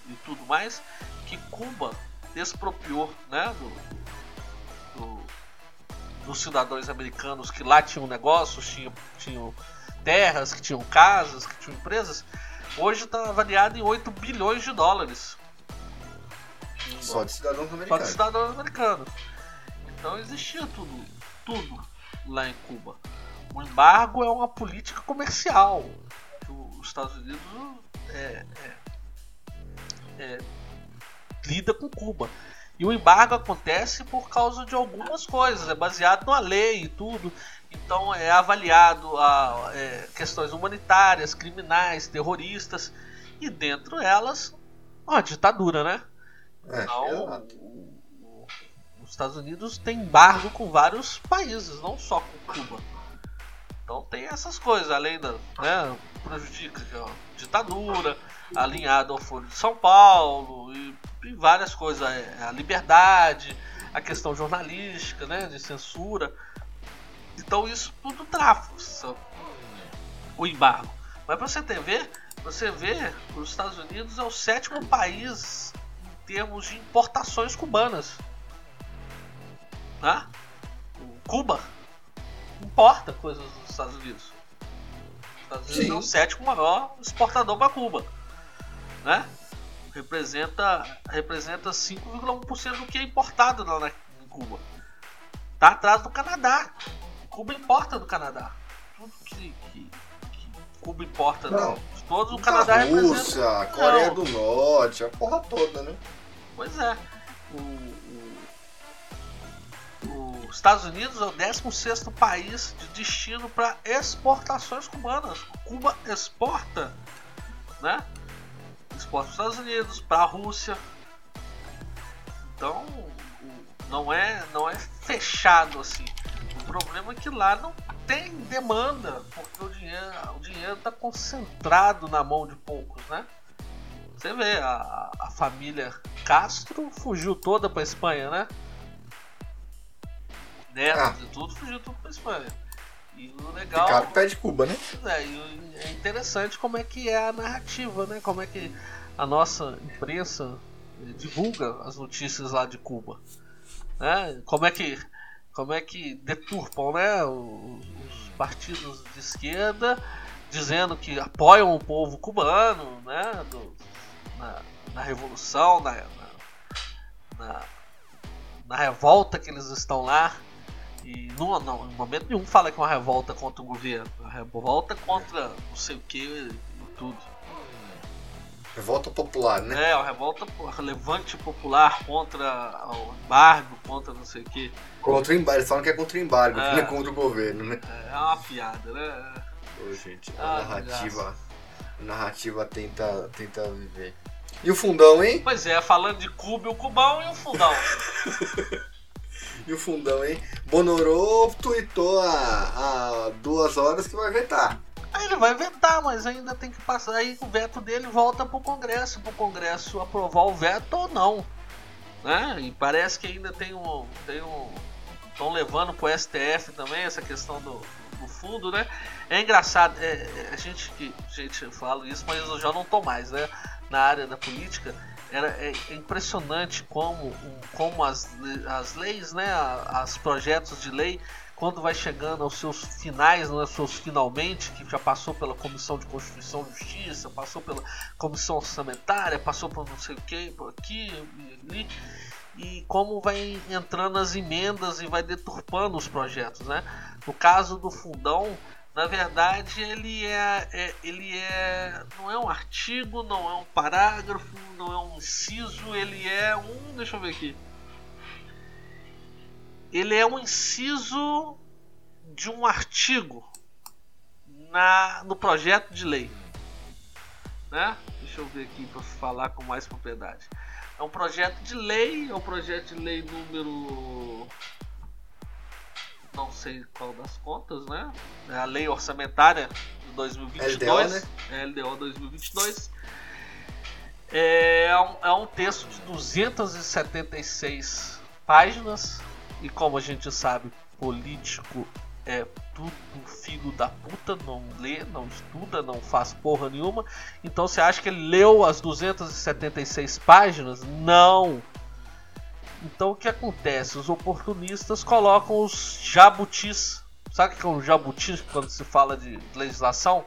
e tudo mais que Cuba expropriou né, do, do, dos cidadãos americanos que lá tinham negócios, tinham, tinham terras, que tinham casas, que tinham empresas. Hoje está avaliado em 8 bilhões de dólares. Só de cidadãos americanos. Só de cidadãos americanos. Então existia tudo, tudo lá em Cuba. O embargo é uma política comercial. Os Estados Unidos é, é, é, lida com Cuba. E o embargo acontece por causa de algumas coisas, é baseado numa lei e tudo. Então é avaliado a é, questões humanitárias, criminais, terroristas e dentro elas uma ditadura, né? É, então, os Estados Unidos tem embargo com vários países, não só com Cuba. Então tem essas coisas, além da. Né, prejudica a ditadura, alinhado ao Foro de São Paulo, e, e várias coisas. É, a liberdade, a questão jornalística, né, de censura. Então isso tudo trava o embargo. Mas para você ter ver, você vê que os Estados Unidos é o sétimo país em termos de importações cubanas. Né? Cuba importa coisas dos Estados Unidos. Os Estados Unidos Sim. é o sétimo maior exportador para Cuba. Né? Representa, representa 5,1% do que é importado lá na, em Cuba. Tá atrás do Canadá. Cuba importa do Canadá. Tudo que, que, que Cuba importa não, de todos, o Canadá representa. Rússia, a Coreia não. do Norte, a porra toda, né? Pois é. O, os Estados Unidos é o 16 país de destino para exportações cubanas. Cuba exporta, né? Exporta para os Estados Unidos, para a Rússia. Então, não é, não é fechado assim. O problema é que lá não tem demanda, porque o dinheiro o dinheiro está concentrado na mão de poucos, né? Você vê, a, a família Castro fugiu toda para Espanha, né? Netos ah. e tudo, fugiu tudo pra Espanha. E o legal. Pé de Cuba, né? É, é interessante como é que é a narrativa, né? Como é que a nossa imprensa divulga as notícias lá de Cuba. Né? Como é que. Como é que deturpam né? os, os partidos de esquerda dizendo que apoiam o povo cubano né? Do, na, na revolução, na, na, na revolta que eles estão lá e não, não, em momento nenhum fala que é uma revolta contra o governo. É uma revolta contra não sei o que e tudo. Revolta popular, né? É, uma revolta relevante popular contra o embargo, contra não sei o que. Contra o embargo, eles falam que é contra o embargo, é, não é contra o governo, né? É, é uma piada, né? Ô, gente, a ah, narrativa. A narrativa tenta, tenta viver. E o fundão, hein? Pois é, falando de Cuba, o Cubão e o fundão. (laughs) E o fundão, hein? Bonorô tweetou há, duas horas que vai vetar. Ele vai vetar, mas ainda tem que passar. Aí o veto dele volta pro Congresso, pro Congresso aprovar o veto ou não. Né? E parece que ainda tem um. Tem um. Estão levando pro STF também essa questão do, do fundo, né? É engraçado, é, é, a gente que. Gente, fala isso, mas eu já não tô mais, né? Na área da política era é, é impressionante como, como as, as leis, né, as projetos de lei, quando vai chegando aos seus finais, aos seus finalmente, que já passou pela Comissão de Constituição e Justiça, passou pela Comissão Orçamentária, passou por não sei o que, por aqui, ali, e como vai entrando as emendas e vai deturpando os projetos, né? No caso do fundão, na verdade, ele é, é, ele é não é um artigo, não é um parágrafo, não é um inciso, ele é um, deixa eu ver aqui. Ele é um inciso de um artigo na no projeto de lei, né? Deixa eu ver aqui para falar com mais propriedade. É um projeto de lei, é um projeto de lei número não sei qual das contas, né? É a lei orçamentária de 2022, LDO, né? LDO 2022. É um, é um texto de 276 páginas e como a gente sabe, político é tudo filho da puta, não lê, não estuda, não faz porra nenhuma. Então você acha que ele leu as 276 páginas? Não! Então o que acontece? Os oportunistas colocam os jabutis. Sabe o que é um jabuti quando se fala de legislação?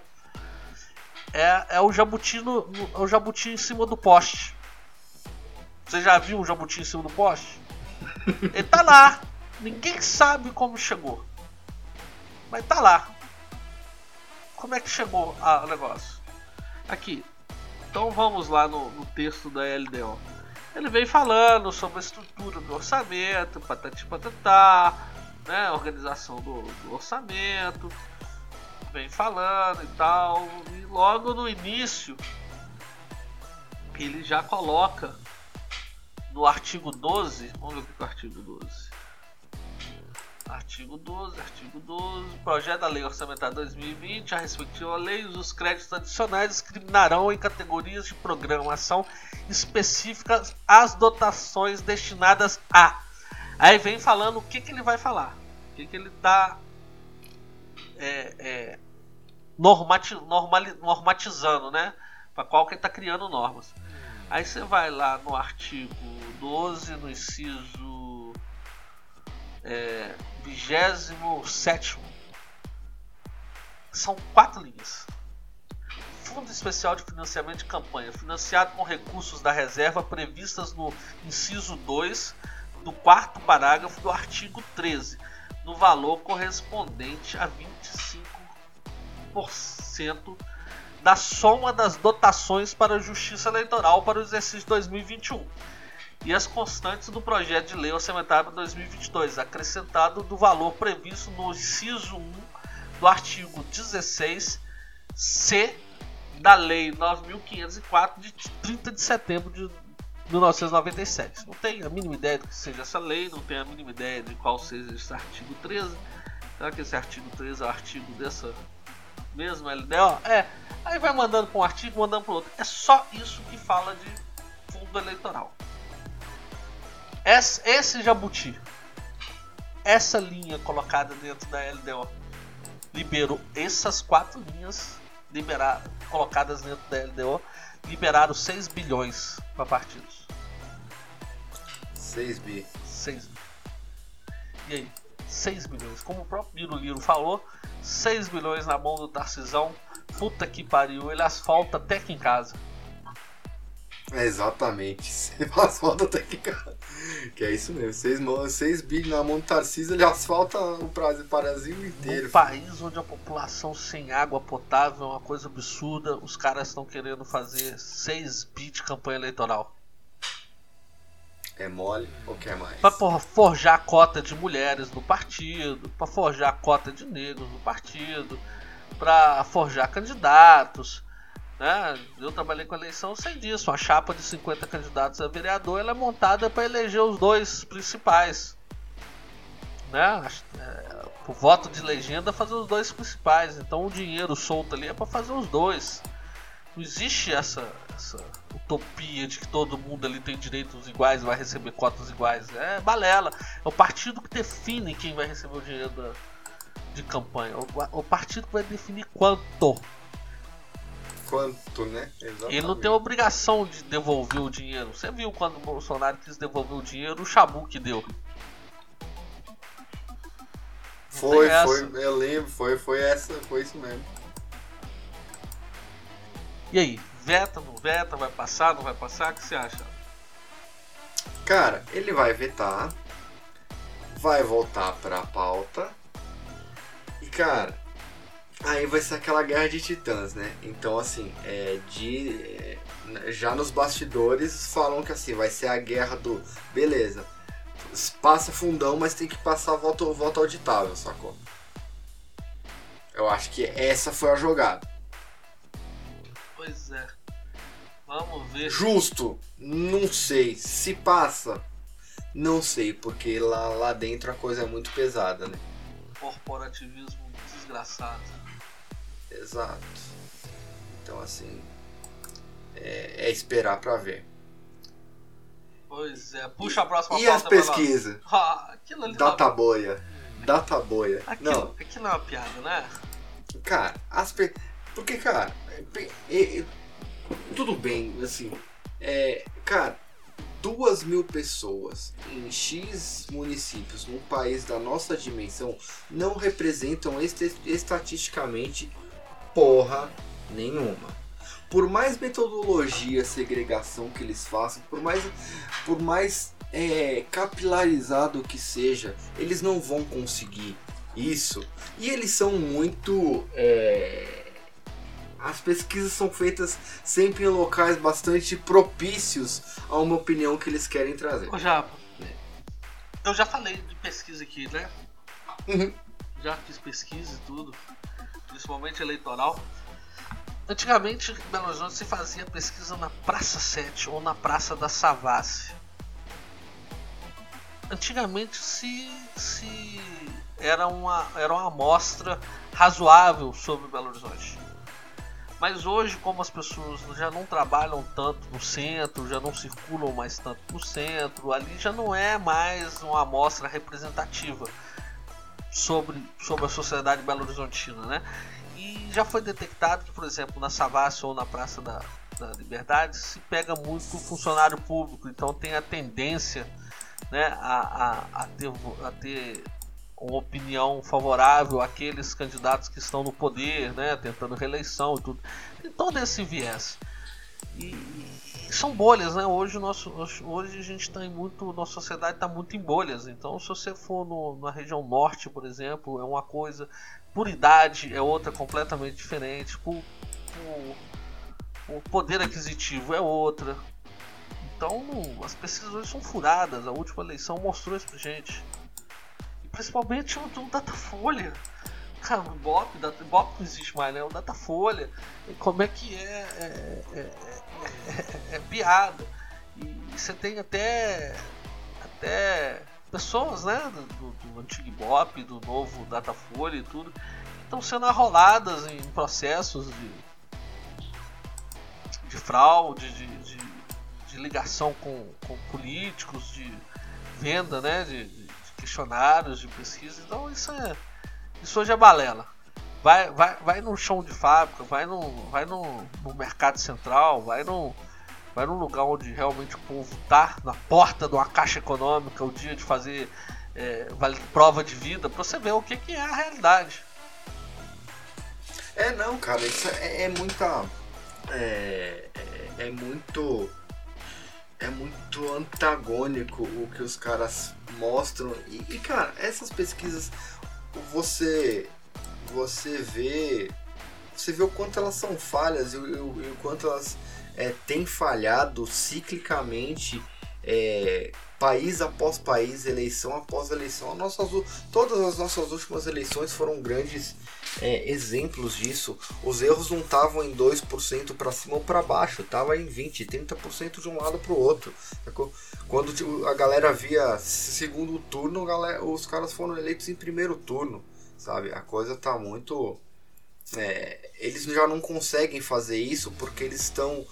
É, é o jabuti no, no, é o jabuti em cima do poste. Você já viu um jabuti em cima do poste? (laughs) Ele tá lá. Ninguém sabe como chegou. Mas tá lá. Como é que chegou o negócio? Aqui. Então vamos lá no, no texto da LDO. Ele vem falando sobre a estrutura do orçamento, patati patatá, né, organização do, do orçamento, vem falando e tal, e logo no início ele já coloca no artigo 12, vamos ver o que é o artigo 12. Artigo 12, artigo 12. Projeto da Lei Orçamentária 2020, a respectiva lei, os créditos adicionais discriminarão em categorias de programação específicas as dotações destinadas a. Aí vem falando o que, que ele vai falar. O que, que ele está é, é, normati normatizando, né? Para qual que ele está criando normas. Aí você vai lá no artigo 12, no inciso é, 27. São quatro linhas. Fundo Especial de Financiamento de Campanha, financiado com recursos da reserva previstas no inciso 2 do quarto parágrafo do artigo 13, no valor correspondente a 25% da soma das dotações para a Justiça Eleitoral para o exercício 2021 e as constantes do projeto de lei orçamentária 2022, acrescentado do valor previsto no inciso 1 do artigo 16C da Lei 9504 de 30 de setembro de 1997. Não tenho a mínima ideia do que seja essa lei, não tenho a mínima ideia de qual seja esse artigo 13. Será que esse artigo 13 é o artigo dessa mesma LDO? É, aí vai mandando para um artigo, mandando para outro. É só isso que fala de fundo eleitoral. Esse, jabuti, essa linha colocada dentro da LDO, liberou essas quatro linhas liberar, colocadas dentro da LDO, liberaram 6 bilhões para partidos. 6 bi. 6 bi. E aí? 6 bilhões. Como o próprio Miro Liro falou, 6 bilhões na mão do Tarcisão. Puta que pariu, ele asfalta até aqui em casa. É exatamente. (laughs) Você asfalta até casa. Que é isso mesmo. 6 seis bilhões na mão do Tarcísio, ele asfalta o Brasil inteiro. Um país onde a população sem água potável é uma coisa absurda, os caras estão querendo fazer 6 bi de campanha eleitoral. É mole ou quer mais? Pra forjar a cota de mulheres no partido, pra forjar a cota de negros no partido, pra forjar candidatos. Né? Eu trabalhei com eleição, sei disso. Uma chapa de 50 candidatos a vereador ela é montada para eleger os dois principais. Né? É, o voto de legenda fazer os dois principais. Então o dinheiro solto ali é para fazer os dois. Não existe essa, essa utopia de que todo mundo ali tem direitos iguais vai receber cotas iguais. É balela. É o partido que define quem vai receber o dinheiro da, de campanha. O, o partido que vai definir quanto quanto, né? Exatamente. Ele não tem obrigação de devolver o dinheiro. Você viu quando o Bolsonaro quis devolver o dinheiro, o Chabu que deu. foi, foi, eu lembro, foi, foi essa, foi isso mesmo. E aí, veta, não veta, vai passar, não vai passar? O que você acha? Cara, ele vai vetar, vai voltar pra pauta. E cara, Aí vai ser aquela guerra de titãs, né? Então, assim, é, de, é, já nos bastidores falam que assim, vai ser a guerra do. Beleza, passa fundão, mas tem que passar voto, voto auditável, sacou? Eu acho que essa foi a jogada. Pois é. Vamos ver. Justo? Não sei. Se passa, não sei, porque lá, lá dentro a coisa é muito pesada, né? Corporativismo desgraçado. Exato. Então, assim, é, é esperar para ver. Pois é, puxa a próxima E as pesquisas? (laughs) Ah, aquilo ali Data boia. Data boia. Aquilo, não. aquilo é uma piada, né? Cara, as pe... Porque, cara, é, é, tudo bem, assim. É, cara, duas mil pessoas em X municípios num país da nossa dimensão não representam estatisticamente porra nenhuma. Por mais metodologia, segregação que eles façam, por mais, por mais é, capilarizado que seja, eles não vão conseguir isso. E eles são muito. É, as pesquisas são feitas sempre em locais bastante propícios a uma opinião que eles querem trazer. Ô, Japa, eu já falei de pesquisa aqui, né? Uhum. Já fiz pesquisa e tudo principalmente eleitoral. Antigamente, em Belo Horizonte se fazia pesquisa na Praça 7 ou na Praça da Savassi. antigamente se, se era, uma, era uma amostra razoável sobre Belo Horizonte. Mas hoje, como as pessoas já não trabalham tanto no centro, já não circulam mais tanto no centro, ali já não é mais uma amostra representativa sobre, sobre a sociedade belo-horizontina, né? E já foi detectado que, por exemplo, na Savassi ou na Praça da, da Liberdade se pega muito funcionário público, então tem a tendência né, a, a, a, ter, a ter uma opinião favorável àqueles candidatos que estão no poder, né, tentando reeleição e tudo. Tem todo esse viés. E, são bolhas, né? Hoje, nosso, hoje a gente está em muito. Nossa sociedade está muito em bolhas. Então, se você for no, na região norte, por exemplo, é uma coisa. Por idade é outra completamente diferente. Por, por, o poder aquisitivo é outra. Então, as pesquisas hoje são furadas. A última eleição mostrou isso pra gente. Principalmente o Datafolha. Cara, o Bop, o Bop não existe mais, né? O Datafolha. Como é que é é, é, é, é piada. E você tem até. até pessoas, né? Do, do, antigo Bop, do novo Datafolha e tudo. Estão sendo arroladas em processos de. de fraude, de, de, de ligação com, com políticos, de venda, né? de questionários de pesquisa. Então isso é. Isso hoje é balela. Vai, vai, vai no chão de fábrica, vai no, vai no, no mercado central, vai no, vai num lugar onde realmente o povo tá na porta de uma caixa econômica o dia de fazer é, prova de vida para você ver o que, que é a realidade. É não, cara, isso é, é muita. É, é, é muito é muito antagônico o que os caras mostram. E, e, cara, essas pesquisas você você vê você vê o quanto elas são falhas e, e o quanto elas é, têm falhado ciclicamente é, país após país, eleição após eleição. Nossas, todas as nossas últimas eleições foram grandes é, exemplos disso. Os erros não estavam em 2% para cima ou para baixo, estava em 20%, 30% de um lado para o outro. Quando a galera via segundo turno, galera, os caras foram eleitos em primeiro turno, sabe? A coisa tá muito. É, eles já não conseguem fazer isso porque eles estão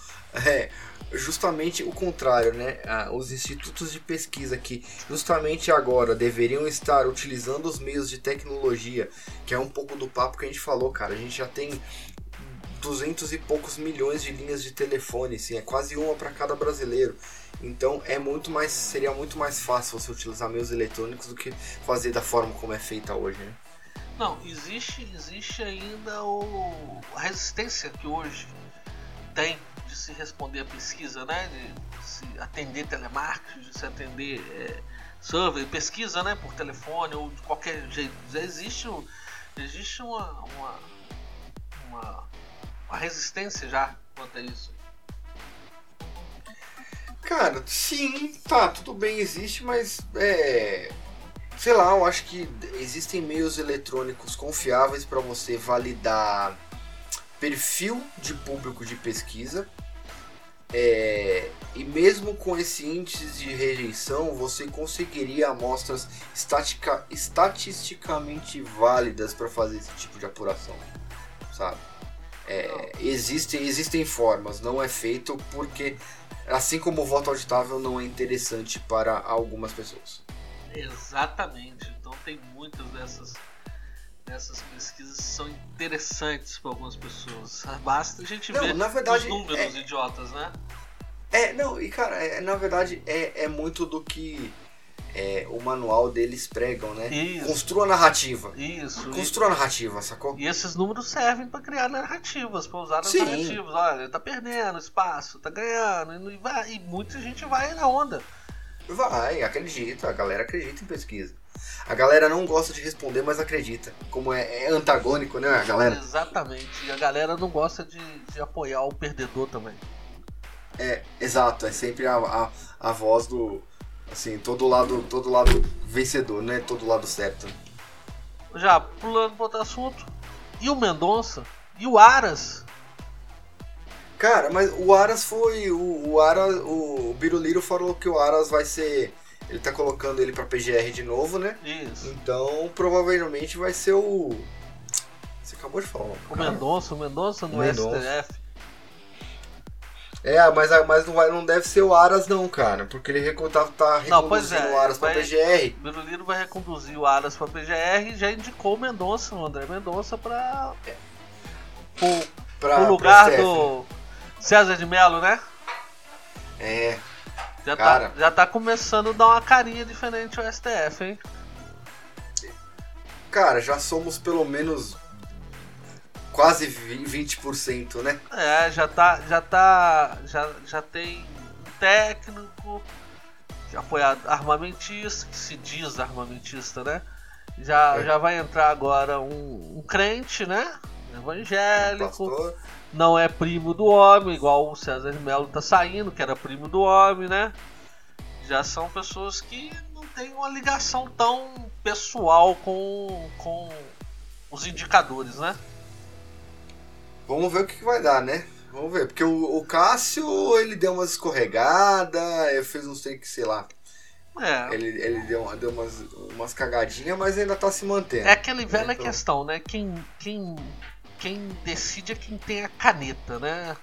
é, justamente o contrário, né? Os institutos de pesquisa que justamente agora deveriam estar utilizando os meios de tecnologia, que é um pouco do papo que a gente falou, cara. A gente já tem duzentos e poucos milhões de linhas de telefone, sim, é quase uma para cada brasileiro. Então é muito mais, seria muito mais fácil você utilizar meios eletrônicos do que fazer da forma como é feita hoje, né? Não, existe, existe ainda o, a resistência que hoje tem de se responder a pesquisa, né? De se atender telemarketing, de se atender é, survey, pesquisa, né? Por telefone ou de qualquer jeito. Já existe, existe uma, uma, uma, uma resistência já quanto a isso. Cara, sim, tá, tudo bem, existe, mas é. Sei lá, eu acho que existem meios eletrônicos confiáveis para você validar perfil de público de pesquisa. É, e mesmo com esse índice de rejeição, você conseguiria amostras estatica, estatisticamente válidas para fazer esse tipo de apuração, sabe? É, existem, existem formas, não é feito porque, assim como o voto auditável, não é interessante para algumas pessoas. Exatamente, então tem muitas dessas essas pesquisas são interessantes para algumas pessoas. Basta a gente não, ver na verdade, os números é, idiotas, né? É, não, e cara, é, na verdade é, é muito do que é, o manual deles pregam, né? Isso. Construa a narrativa. Isso. Construa a narrativa, sacou? E esses números servem para criar narrativas, para usar as Sim. narrativas. Olha, ele tá perdendo espaço, tá ganhando, e, vai, e muita gente vai na onda. Vai, acredita, a galera acredita em pesquisa. A galera não gosta de responder, mas acredita. Como é, é antagônico, né, a galera? Exatamente. E a galera não gosta de, de apoiar o perdedor também. É, exato. É sempre a, a, a voz do. Assim, todo lado, todo lado vencedor, né? Todo lado certo. Já, pulando para outro assunto. E o Mendonça? E o Aras? Cara, mas o Aras foi. O, o Aras. O Biruliro falou que o Aras vai ser Ele tá colocando ele pra PGR de novo, né? Isso. Então provavelmente vai ser o. Você acabou de falar. o O cara. Mendonça, o Mendonça no Mendonça. STF. É, mas, mas não, vai, não deve ser o Aras não, cara. Porque ele tá, tá Não, reconduzindo é, o Aras pra vai- PGR. O Biruliro vai reconduzir o Aras pra PGR e já indicou o Mendonça, o André Mendonça, pra. pro, Pra, pro pro lugar STF. do César de Mello, né? É, Já, Cara. tá, já tá começando a dar uma carinha diferente ao STF, hein? cara, já somos pelo menos quase vi- 20%, né? É, já tá. Já tá. Já, já tem um técnico, já foi armamentista, que se diz armamentista, né? Já, É. já vai entrar agora um, um crente, né? Evangélico. Pastor. Não é primo do homem, igual o César de Mello tá saindo, que era primo do homem, né? Já são pessoas que não têm uma ligação tão pessoal com, com os indicadores, né? Vamos ver o que, vai dar, né? Vamos ver. Porque o, o Cássio, ele deu umas escorregadas, ele fez uns que, sei lá. É, Ele, ele deu, deu umas, umas cagadinhas, mas ainda tá se mantendo. é aquele velha Então- questão, né? Quem, quem, quem decide é quem tem a caneta, né?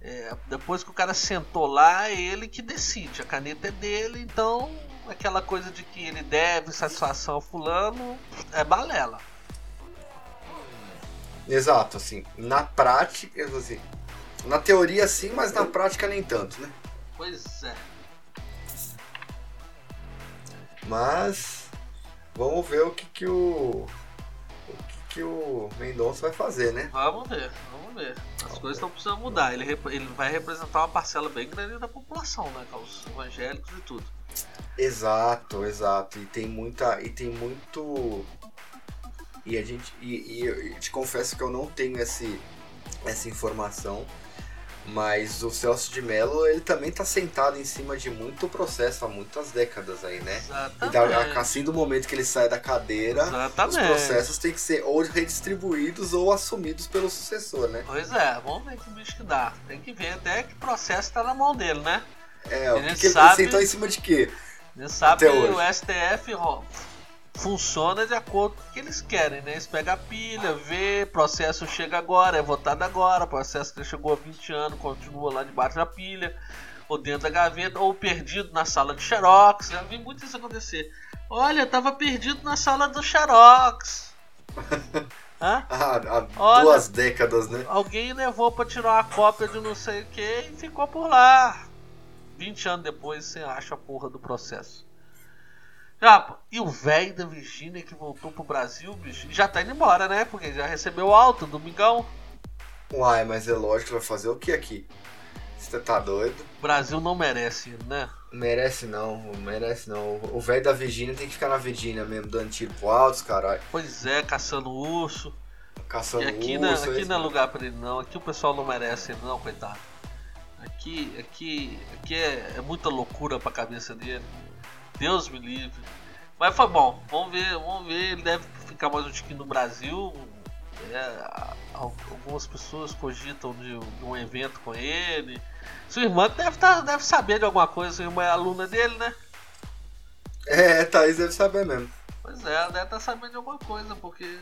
É, depois que o cara sentou lá, é ele que decide. A caneta é dele, então aquela coisa de que ele deve satisfação ao fulano é balela. Exato, assim. Na prática, assim. Na teoria sim, mas na prática nem tanto, né? Pois é. Mas vamos ver o que que o o que o Mendonça vai fazer, né? Vamos ver, vamos ver. As coisas estão precisando mudar. Ele, ele vai representar uma parcela bem grande da população, né? Com os evangélicos e tudo. Exato, exato. E tem muita e tem muito e a gente e, e eu te confesso que eu não tenho esse essa informação, mas o Celso de Mello ele também tá sentado em cima de muito processo há muitas décadas aí, né? E Exatamente. assim do momento que ele sai da cadeira, os Exatamente. processos têm que ser ou redistribuídos ou assumidos pelo sucessor, né? Pois é, vamos ver que bicho que dá. Tem que ver até que processo tá na mão dele, né? É, o Ele que, que ele sabe- sentou em cima de quê? Você sabe que o STF funciona de acordo com o que eles querem, né? Eles pegam a pilha, vê, processo chega agora, é votado agora, processo que chegou há 20 anos, continua lá debaixo da pilha, ou dentro da gaveta, ou perdido na sala de Xerox. Já vi muito isso acontecer. Olha, tava perdido na sala do Xerox. (laughs) Hã? Ah, há Olha. duas décadas, né? Alguém levou pra tirar uma cópia de não sei o que e ficou por lá. 20 anos depois você acha a porra do processo. Pô, e o velho da Virgínia que voltou pro Brasil, bicho, já tá indo embora, né? Porque já recebeu alto, domingão. Uai, mas é lógico que vai fazer o que aqui? Você tá doido? O Brasil não merece, né? Merece não, merece não. O velho da Virgínia tem que ficar na Virgínia mesmo, dando tiro pro alto, caralho. Pois é, caçando urso. Caçando E aqui, urso, não, é aqui não é lugar pra ele, não. Aqui o pessoal não merece ele, não, coitado. Aqui, aqui, aqui é, é muita loucura pra cabeça dele. Deus me livre. Mas foi bom. Vamos ver, vamos ver. Ele deve ficar mais um tiquinho no Brasil. É, al- algumas pessoas cogitam de, de um evento com ele. Sua irmã deve, tá, deve saber de alguma coisa. Sua irmã é aluna dele, né? É, Thaís deve saber mesmo. Pois é, deve estar sabendo de alguma coisa, porque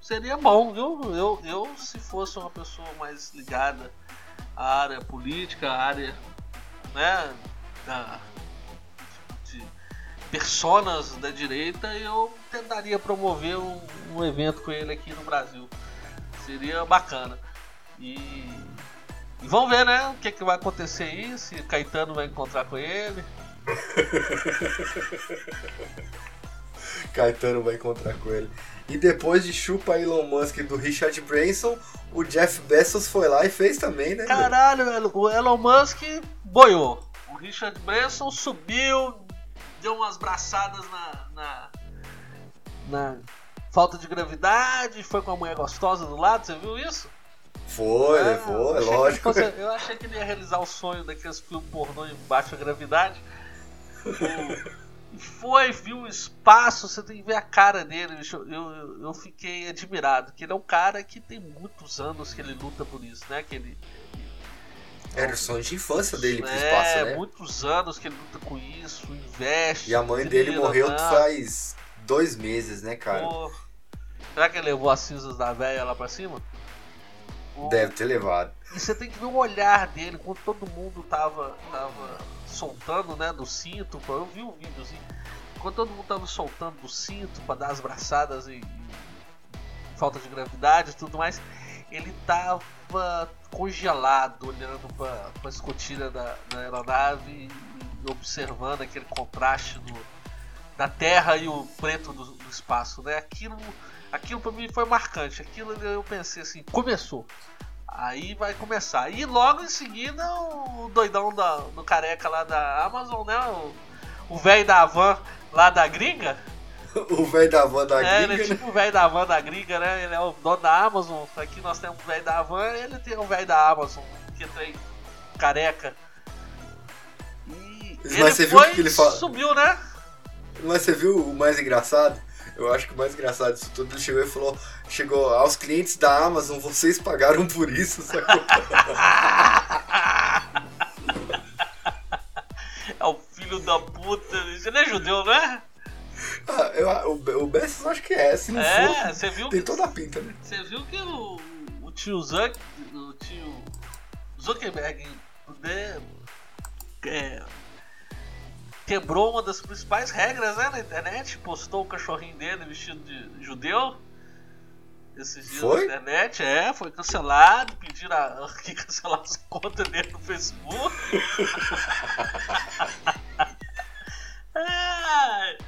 seria bom, viu? Eu, eu, se fosse uma pessoa mais ligada à área política, à área, né, da, personas da direita, eu tentaria promover um, um evento com ele aqui no Brasil. Seria bacana. E, e vamos ver, né, o que, que vai acontecer aí, se Caetano vai encontrar com ele. (laughs) Caetano vai encontrar com ele. E depois de chupa Elon Musk do Richard Branson, o Jeff Bezos foi lá e fez também, né? Caralho, velho, o Elon Musk boiou. O Richard Branson subiu, deu umas braçadas na, na, na falta de gravidade, foi com a mulher gostosa do lado, você viu isso? Foi, Ah, levou, é lógico. fosse- eu achei que ele ia realizar o sonho daqueles filmes pornô em baixa gravidade. E (laughs) foi, viu o espaço, você tem que ver a cara dele. Eu, eu, eu fiquei admirado, que ele é um cara que tem muitos anos que ele luta por isso, né? Que ele, Era o sonho de infância dele pro é, espaço, né? muitos anos que ele luta com isso, investe. E a mãe dele morreu né? faz dois meses, né, cara? Pô, Será que ele levou as cinzas da velha lá pra cima? O- Deve ter levado. E você tem que ver o olhar dele quando todo mundo tava, tava soltando, né, do cinto. pô, Eu vi o videozinho. Quando todo mundo tava soltando do cinto pra dar as braçadas e, e falta de gravidade e tudo mais, ele tava congelado, olhando pra, pra escotilha da, da aeronave e, observando aquele contraste do, da terra e o preto do, do espaço, né? Aquilo, aquilo pra mim foi marcante. Aquilo eu pensei assim, começou. Aí vai começar. E logo em seguida o doidão da, do careca lá da Amazon, né? O- velho da van lá da gringa. (laughs) O velho da van da é, ele é gringa, né? tipo o velho da van da gringa, né? Ele é o dono da Amazon. Aqui nós temos o velho da van ele tem o velho da Amazon, que tem careca. E Mas ele você viu o que ele fala? subiu, né? Mas você viu o mais engraçado? Eu acho que o mais engraçado disso tudo ele chegou e falou: chegou aos clientes da Amazon, vocês pagaram por isso, sacou? (laughs) É o filho da puta. Ele é judeu, não é? Ah, eu, o, o Bess eu acho que é, se não É, for, viu tem que toda a pinta, né? Você viu que o, o tio Zuck, o tio Zuckerberg né, é, quebrou uma das principais regras né, na internet, postou o cachorrinho dele vestido de judeu. Esses dias Foi? na internet, é, foi cancelado, pediram a, (laughs) que cancelasse a conta dele no Facebook. (laughs) Ai,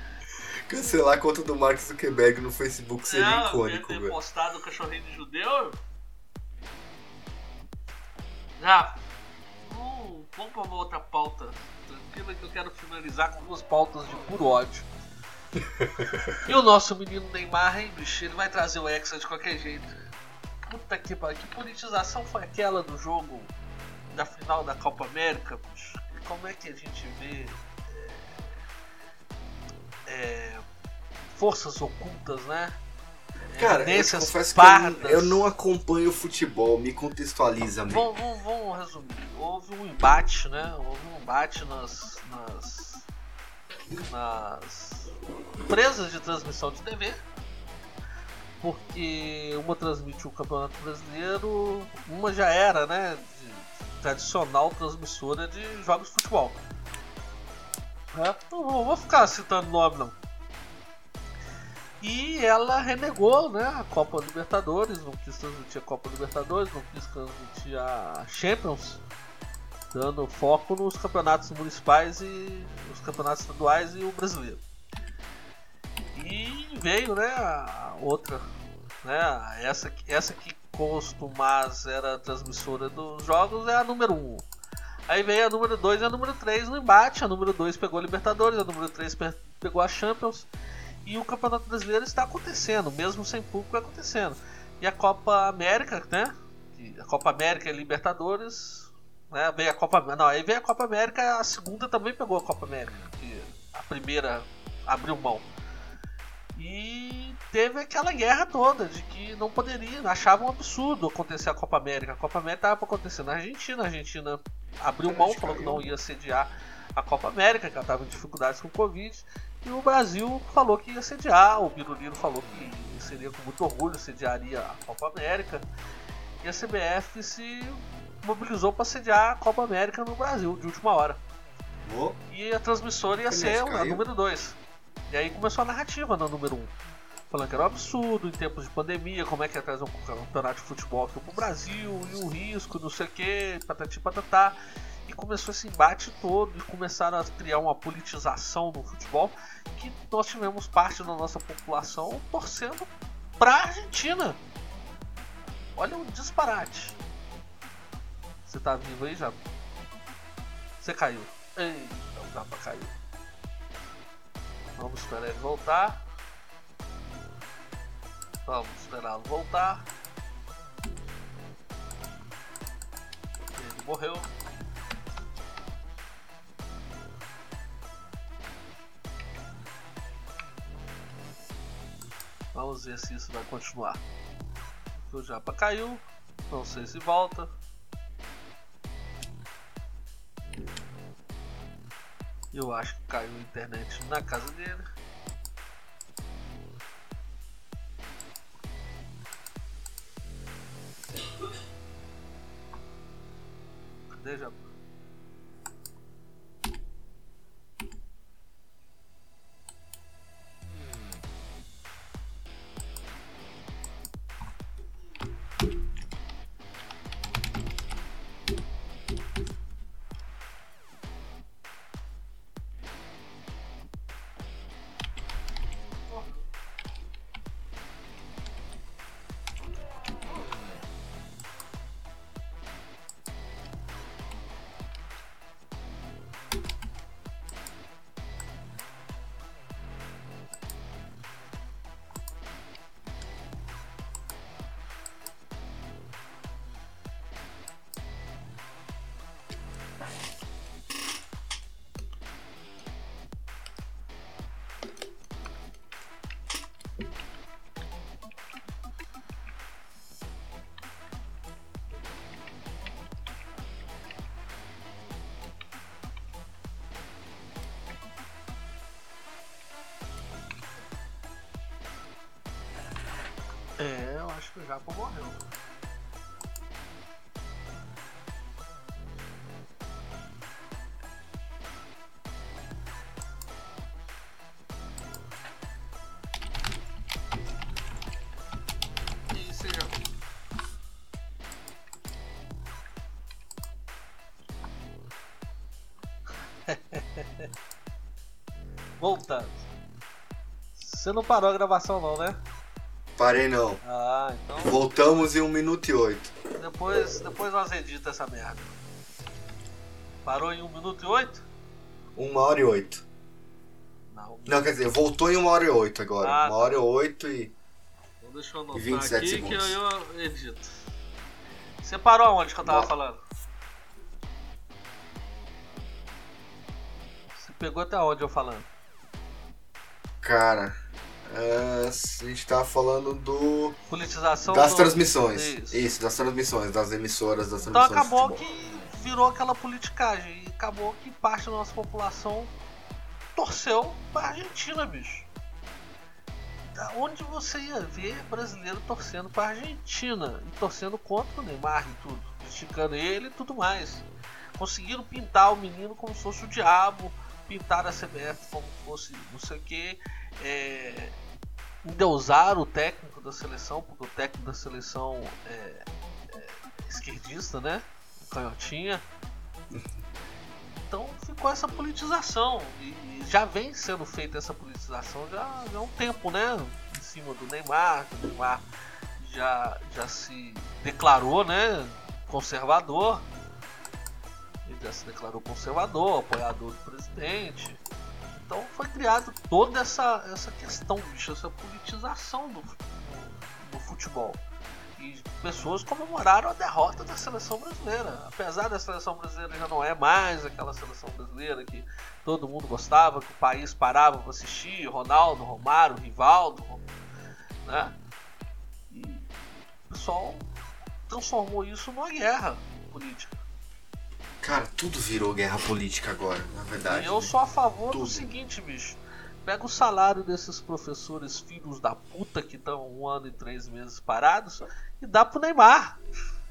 Cancelar a conta do Mark Zuckerberg no Facebook seria Não, icônico, ter velho. postado o cachorrinho de judeu. Já. Vamos, vamos pra uma outra pauta. Tranquila que eu quero finalizar com duas pautas de puro ódio. e o nosso menino Neymar, hein, bicho? Ele vai trazer o Hexa de qualquer jeito. Puta que pariu. Que politização foi aquela do jogo da final da Copa América, bicho? Como é que a gente vê. É, forças ocultas, né? Cara, eu confesso que eu, pardas. eu não acompanho futebol, me contextualiza. Vamos, vamos, vamos resumir. Houve um embate, né? Houve um embate nas, nas, nas empresas de transmissão de TV. Porque uma transmite o Campeonato Brasileiro, uma já era, né? De tradicional transmissora de jogos de futebol. Não vou- ficar citando nome não. E ela renegou né, a Copa Libertadores, não quis transmitir a Copa Libertadores, não quis transmitir a Champions, dando foco nos campeonatos municipais e os campeonatos estaduais e o brasileiro. E veio né, a outra, né, essa, essa que costumaz era transmissora dos jogos é a número 1. Aí veio a número 2 e a número 3 no embate. A número 2 pegou a Libertadores, a número 3 pe- pegou a Champions. E o Campeonato Brasileiro está acontecendo, mesmo sem público acontecendo. E a Copa América, né? A Copa América e Libertadores, né? Veio a Copa, não, aí veio a Copa América, a segunda também pegou a Copa América, que a primeira abriu mão. E teve aquela guerra toda de que não poderia, achavam um absurdo acontecer a Copa América. A Copa América estava para acontecer na Argentina, a Argentina abriu mão, falou que não ia sediar a Copa América, que ela estava em dificuldades com o Covid. E o Brasil falou que ia sediar, o Biruliro falou que seria com muito orgulho, sediaria a Copa América. E a CBF se mobilizou para sediar a Copa América no Brasil, de última hora. Ô, E a transmissora ia Aliás, ser a número 2. E aí começou a narrativa na número 1. Um, falando que era um absurdo em tempos de pandemia, como é que ia trazer um campeonato de futebol aqui pro Brasil, e o risco, não sei o que, patati patatá. E começou esse embate todo e começaram a criar uma politização no futebol que nós tivemos parte da nossa população torcendo pra Argentina. Olha o disparate. Você tá vivo aí já? Você caiu. Eita, o capa caiu. Vamos esperar ele voltar. Vamos esperá-lo voltar. Ele morreu. Vamos ver se isso vai continuar. O Japa caiu. Não sei se volta. Eu acho que caiu a internet na casa dele. Cadê já? É, eu acho que o Japo morreu. (laughs) Voltando. Você não parou a gravação não, né? Parei não. Ah, então. Voltamos em 1 minuto e 8. Depois, depois nós edita essa merda. Parou em 1 minuto e 8? 1 hora e 8. Não. Não, quer dizer, voltou em 1 hora e 8 agora. Ah, 1 tá. hora e 8 e. Então deixa eu anotar E 27 aqui segundos. que eu, eu edito. Você parou aonde que eu tava Bom. falando? Você pegou até onde eu falando? Cara. É, a gente tava falando do. Politização Das do- transmissões. Isso. Isso. das transmissões, das emissoras, das Então transmissões. de acabou que virou aquela politicagem. E acabou que parte da nossa população torceu pra Argentina, bicho. Da onde você ia ver brasileiro torcendo pra Argentina e torcendo contra o Neymar e tudo, criticando ele e tudo mais. Conseguiram pintar o menino como se fosse o diabo, pintar a CBF como se fosse não sei o que, é, endeusar o técnico da seleção, porque o técnico da seleção é, é esquerdista, né? Canhotinha. Então ficou essa politização. E e já vem sendo feita essa politização já, já há um tempo, né? Em cima do Neymar, o Neymar já, já se declarou, né? Conservador. Ele já se declarou conservador, apoiador do presidente. Então foi criado toda essa, essa questão, bicho, essa politização do, do futebol. E pessoas comemoraram a derrota da seleção brasileira. Apesar da seleção brasileira já não é mais aquela seleção brasileira que todo mundo gostava, que o país parava para assistir, Ronaldo, Romário, Rivaldo, né? E o pessoal transformou isso numa guerra política. Cara, tudo virou guerra política agora, na verdade. E eu né? sou a favor Tudo. do seguinte, bicho. Pega o salário desses professores filhos da puta que estão um ano e três meses parados e dá pro Neymar.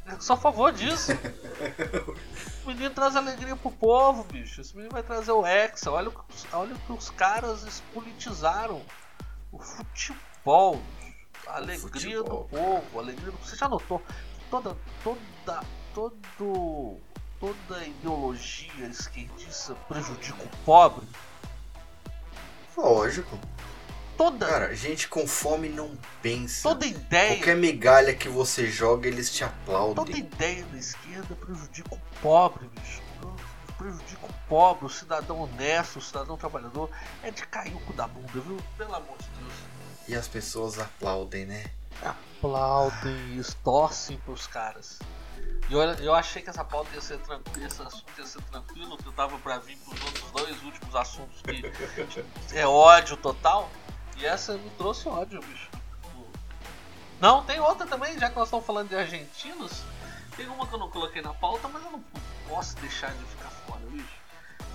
Eu sou a favor disso. (laughs) O menino traz alegria pro povo, bicho. Esse menino vai trazer o Hexa. Olha, o que- olha o que os caras despolitizaram. O futebol. A alegria futebol, do povo. A alegria do... Você já notou? Toda, toda, todo, toda ideologia esquerdista prejudica o pobre. Lógico. Toda, Cara, gente com fome não pensa. toda ideia. Qualquer migalha que você joga, eles te Toda aplaudem. ideia da esquerda prejudica o pobre, bicho. Prejudica o pobre, o cidadão honesto, o cidadão trabalhador. É de cair o cu da bunda, viu? Pelo amor de Deus. E as pessoas aplaudem, né? Aplaudem e torcem pros caras. E olha, eu achei que essa pauta ia ser tranquila, esse assunto ia ser tranquilo, que eu tava pra vir pros outros dois últimos assuntos que (laughs) é ódio total. E essa me trouxe ódio, bicho. Não, tem outra também, já que nós estamos falando de argentinos. Tem uma que eu não coloquei na pauta, mas eu não posso deixar de ficar fora, bicho.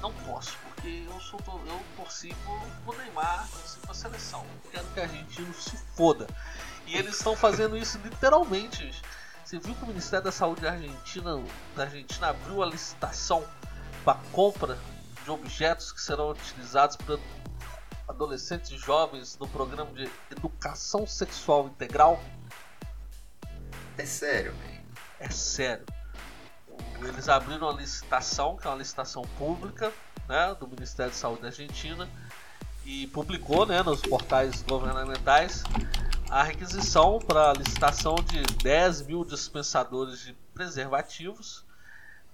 não posso, porque eu sou eu torci por Neymar, torci por seleção. Eu quero que a Argentina se foda. E eles estão fazendo isso literalmente. Você viu que o Ministério da Saúde da Argentina, da Argentina abriu a licitação para compra de objetos que serão utilizados por adolescentes e jovens no programa de educação sexual integral? É sério, velho. É sério. Eles abriram uma licitação, que é uma licitação pública, né, do Ministério da Saúde da Argentina, e publicou né, nos portais governamentais a requisição para a licitação de 10 mil dispensadores de preservativos,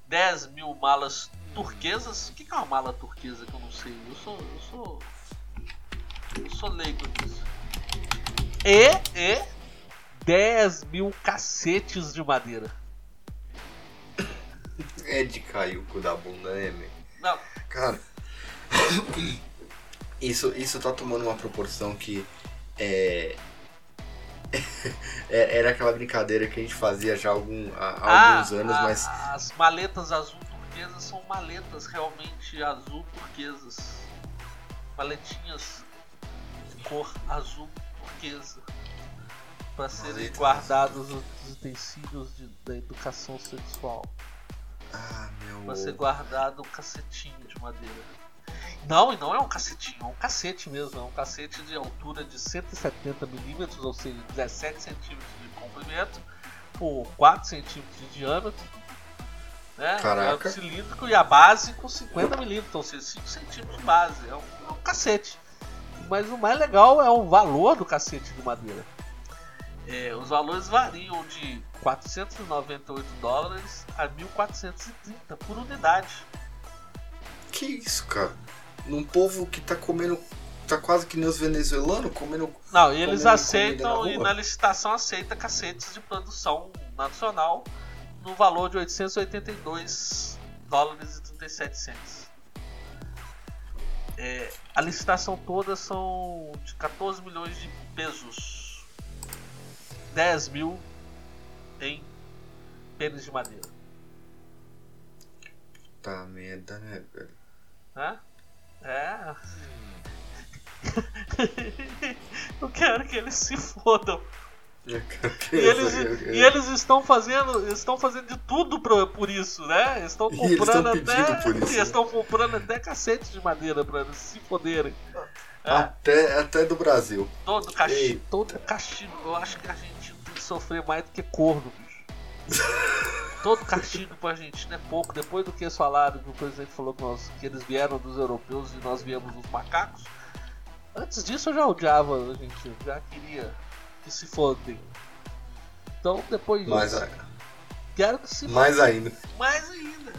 10 mil malas turquesas. O que é uma mala turquesa que eu não sei? Eu sou. Eu sou. Eu sou leigo nisso. E, e 10 mil cacetes de madeira. É de cair o cu da bunda, né, meu? Não. Cara, (coughs) isso, isso tá tomando uma proporção que é. (laughs) é- Era aquela brincadeira que a gente fazia já há, algum, há há alguns anos, a- mas As maletas azul turquesas são maletas realmente azul turquesas. Maletinhas de cor azul turquesa. Para serem Maletas guardados os utensílios de- da educação sexual. Ah, meu. Pra ser guardado um cacetinho de madeira. Não, e não é um cacetinho, é um cacete mesmo. É um cacete de altura de 170 milímetros, ou seja, 17 centímetros de comprimento, por 4 centímetros de diâmetro. Né? Caraca. É um cilíndrico e a base com 50 milímetros, ou seja, 5 centímetros de base. É um, é um cacete. Mas o mais legal é o valor do cacete de madeira. É, os valores variam de 498 dólares a 1430 por unidade. Que isso, cara? Num povo que tá comendo. Tá quase que nem os venezuelanos, comendo. Não, e eles aceitam na e na licitação aceita cacetes de produção nacional no valor de 882 dólares e 37 cents. É, a licitação toda são de 14 milhões de pesos. 10 mil em pênis de madeira. Tá merda, né, velho? Né? É. (laughs) Eu quero que eles se fodam. E eles, e eles estão fazendo, estão fazendo de tudo pro, por isso, né? Eles estão comprando até, isso, né? (laughs) estão comprando até cacete de madeira para eles se foderem. É, Até, até do Brasil. todo Ei. todo castigo. Eu acho que a tem que sofrer mais do que corno, bicho. Todo castigo pra Argentina é pouco. Depois do que eles falaram, que o presidente falou que, nós, que eles vieram dos europeus e nós viemos dos macacos. Antes disso eu já odiava a Argentina, já queria que se fodem. Então depois disso, Mais, a- quero que se mais ainda. mais ainda.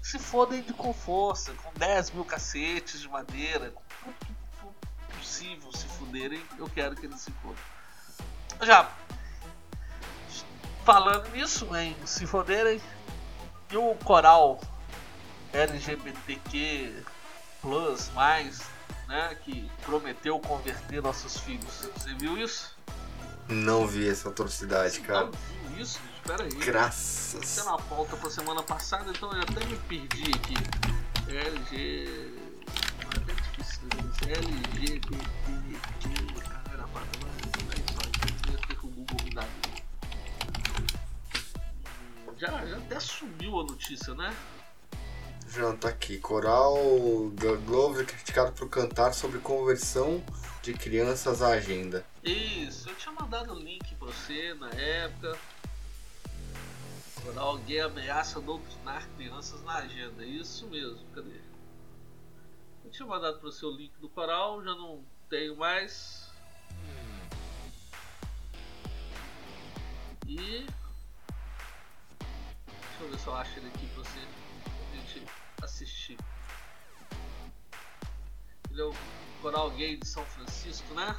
Que se fodem de com força, com 10 mil cacetes de madeira, com tudo possível se fuderem, eu quero que eles se fodam. Já falando nisso, em se foderem, e o coral LGBTQ plus mais, né, que prometeu converter nossos filhos. Você viu isso? Não vi essa atrocidade, cara. Não viu isso? Espera aí. Graças. Isso é na pauta pra semana passada, então eu até me perdi aqui. LG. É até difícil de Já, já até sumiu a notícia, né? Já tá aqui. Coral Glover criticado por cantar sobre conversão de crianças à agenda. Isso, eu tinha mandado o link pra você na época. Coral gay ameaça doutrinar crianças na agenda. Isso mesmo, cadê? Eu tinha mandado pra você o link do coral, já não tenho mais. E. Deixa eu ver se eu acho ele aqui pra você. Pra gente assistir. Ele é o coral gay de São Francisco, né?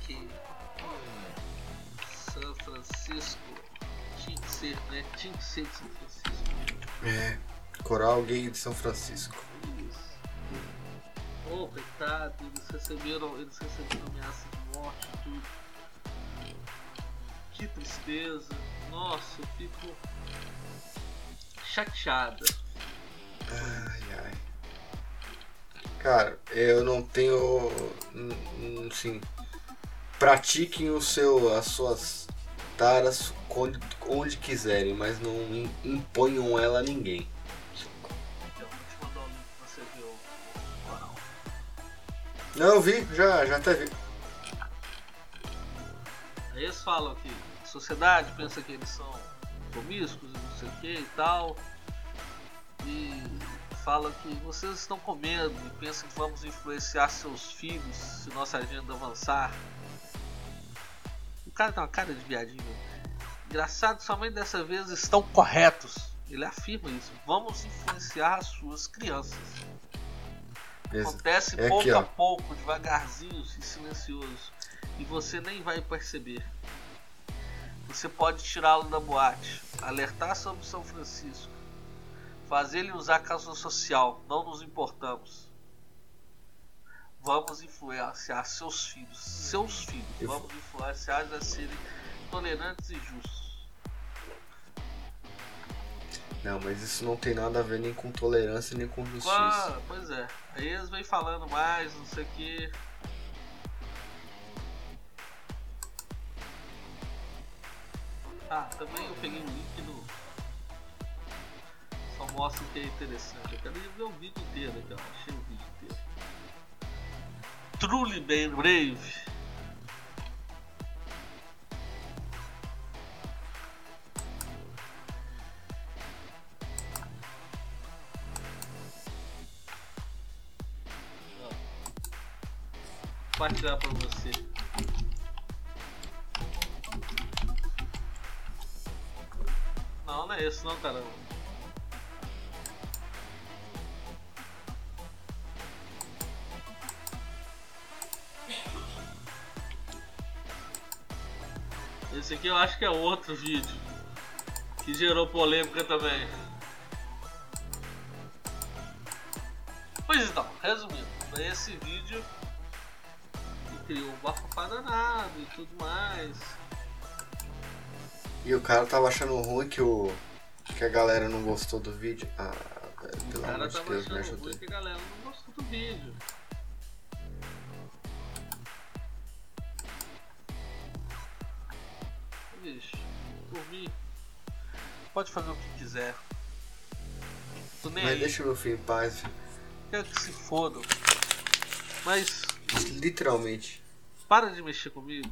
que São Francisco tinha que ser, né? Tinha que ser de São Francisco. É. Coral Gay de São Francisco. Isso. Oh, coitado, eles receberam, eles receberam ameaça de morte e tudo. Que tristeza. Nossa, eu fico. chateada. Ai, ai. Cara, eu não tenho. Assim. Pratiquem o seu, as suas taras onde, onde quiserem, mas não imponham ela a ninguém. Não, eu vi, já, já até vi. Aí eles falam que sociedade pensa que eles são promíscuos e não sei o que e tal. E fala que vocês estão com medo e pensam que vamos influenciar seus filhos se nossa agenda avançar. O cara tem uma cara de viadinho. Engraçado, somente dessa vez estão corretos. Ele afirma isso. Vamos influenciar as suas crianças. Acontece é pouco aqui, a pouco, devagarzinho e silencioso. E você nem vai perceber. Você pode tirá-lo da boate, alertar sobre São Francisco, fazer ele usar causa social, não nos importamos. Vamos influenciar seus filhos, seus filhos, vamos influenciar a serem tolerantes e justos. Não, mas isso não tem nada a ver nem com tolerância nem com justiça. Ah, pois é. Aí eles vêm falando mais, não sei o que. Ah, também eu peguei um link no. Só mostra que é interessante. Eu quero ver o vídeo inteiro aqui, ó. Achei o vídeo inteiro. Truly bem brave. compartilhar para você. Não, não é esse não, caramba. Esse aqui eu acho que é outro vídeo que gerou polêmica também. Pois então, resumindo, esse vídeo criou um bafafá danado e tudo mais. E o cara tava achando ruim que o. que a galera não gostou do vídeo. Ah, velho, pelo amor de Deus, me ajuda. Ruim que a galera não gostou do vídeo. Bicho, por mim. Pode fazer o que quiser. Nem Mas aí. deixa meu filho em paz. Quero que se foda. Mas. Literalmente. Para de mexer comigo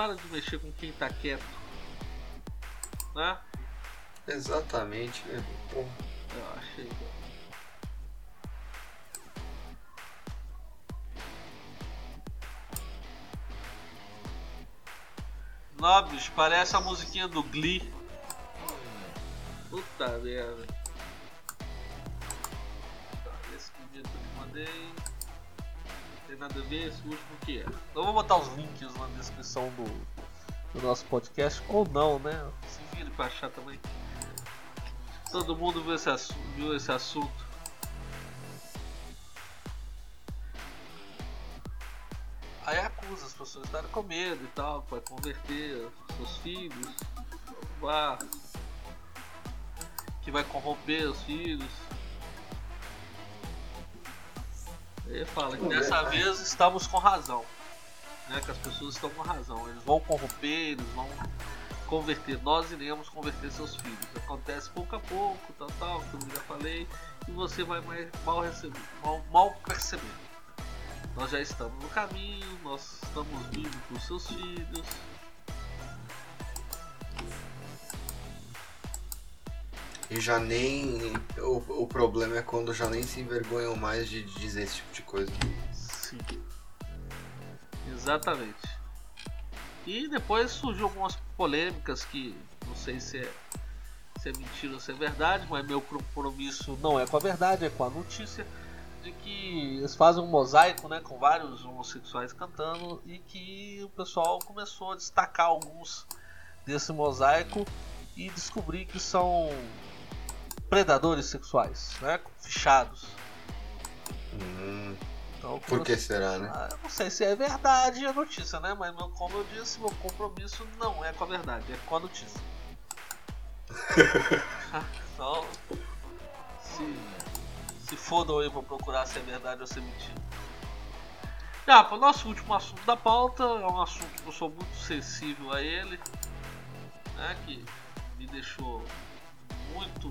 para de mexer com quem tá quieto. Né? Exatamente, né? Porra. Eu achei. Nobres, parece a musiquinha do Glee. Puta merda. Tá, esse que eu mandei tem nada a ver último que é. Eu vou botar os links na descrição do, do nosso podcast, ou não, né? Se vire pra achar também. Todo mundo viu esse, viu esse assunto. Aí acusa as pessoas estarem com medo e tal, vai converter seus filhos, que vai corromper os filhos. Ele fala que dessa vez estamos com razão. Né, que as pessoas estão com razão. Eles vão corromper, eles vão converter. Nós iremos converter seus filhos. Acontece pouco a pouco, tal, tal, como eu já falei, e você vai mais, mal, receber, mal, mal perceber. Nós já estamos no caminho, nós estamos vivos com seus filhos. E já nem. O, o problema é quando já nem se envergonham mais de dizer esse tipo de coisa. Sim. Exatamente. E depois surgiu algumas polêmicas que não sei se é, se é mentira ou se é verdade, mas meu compromisso não é com a verdade, é com a notícia de que eles fazem um mosaico né, com vários homossexuais cantando e que o pessoal começou a destacar alguns desse mosaico e descobrir que são predadores sexuais, né? Fichados. Hum, então, por que será, né? Ah, não sei se é verdade a notícia, né? Mas como eu disse, meu compromisso não é com a verdade, é com a notícia. (laughs) então, se, se fodam aí pra procurar se é verdade ou se é mentira. Já, para o nosso último assunto da pauta, é um assunto que eu sou muito sensível a ele, né, que me deixou muito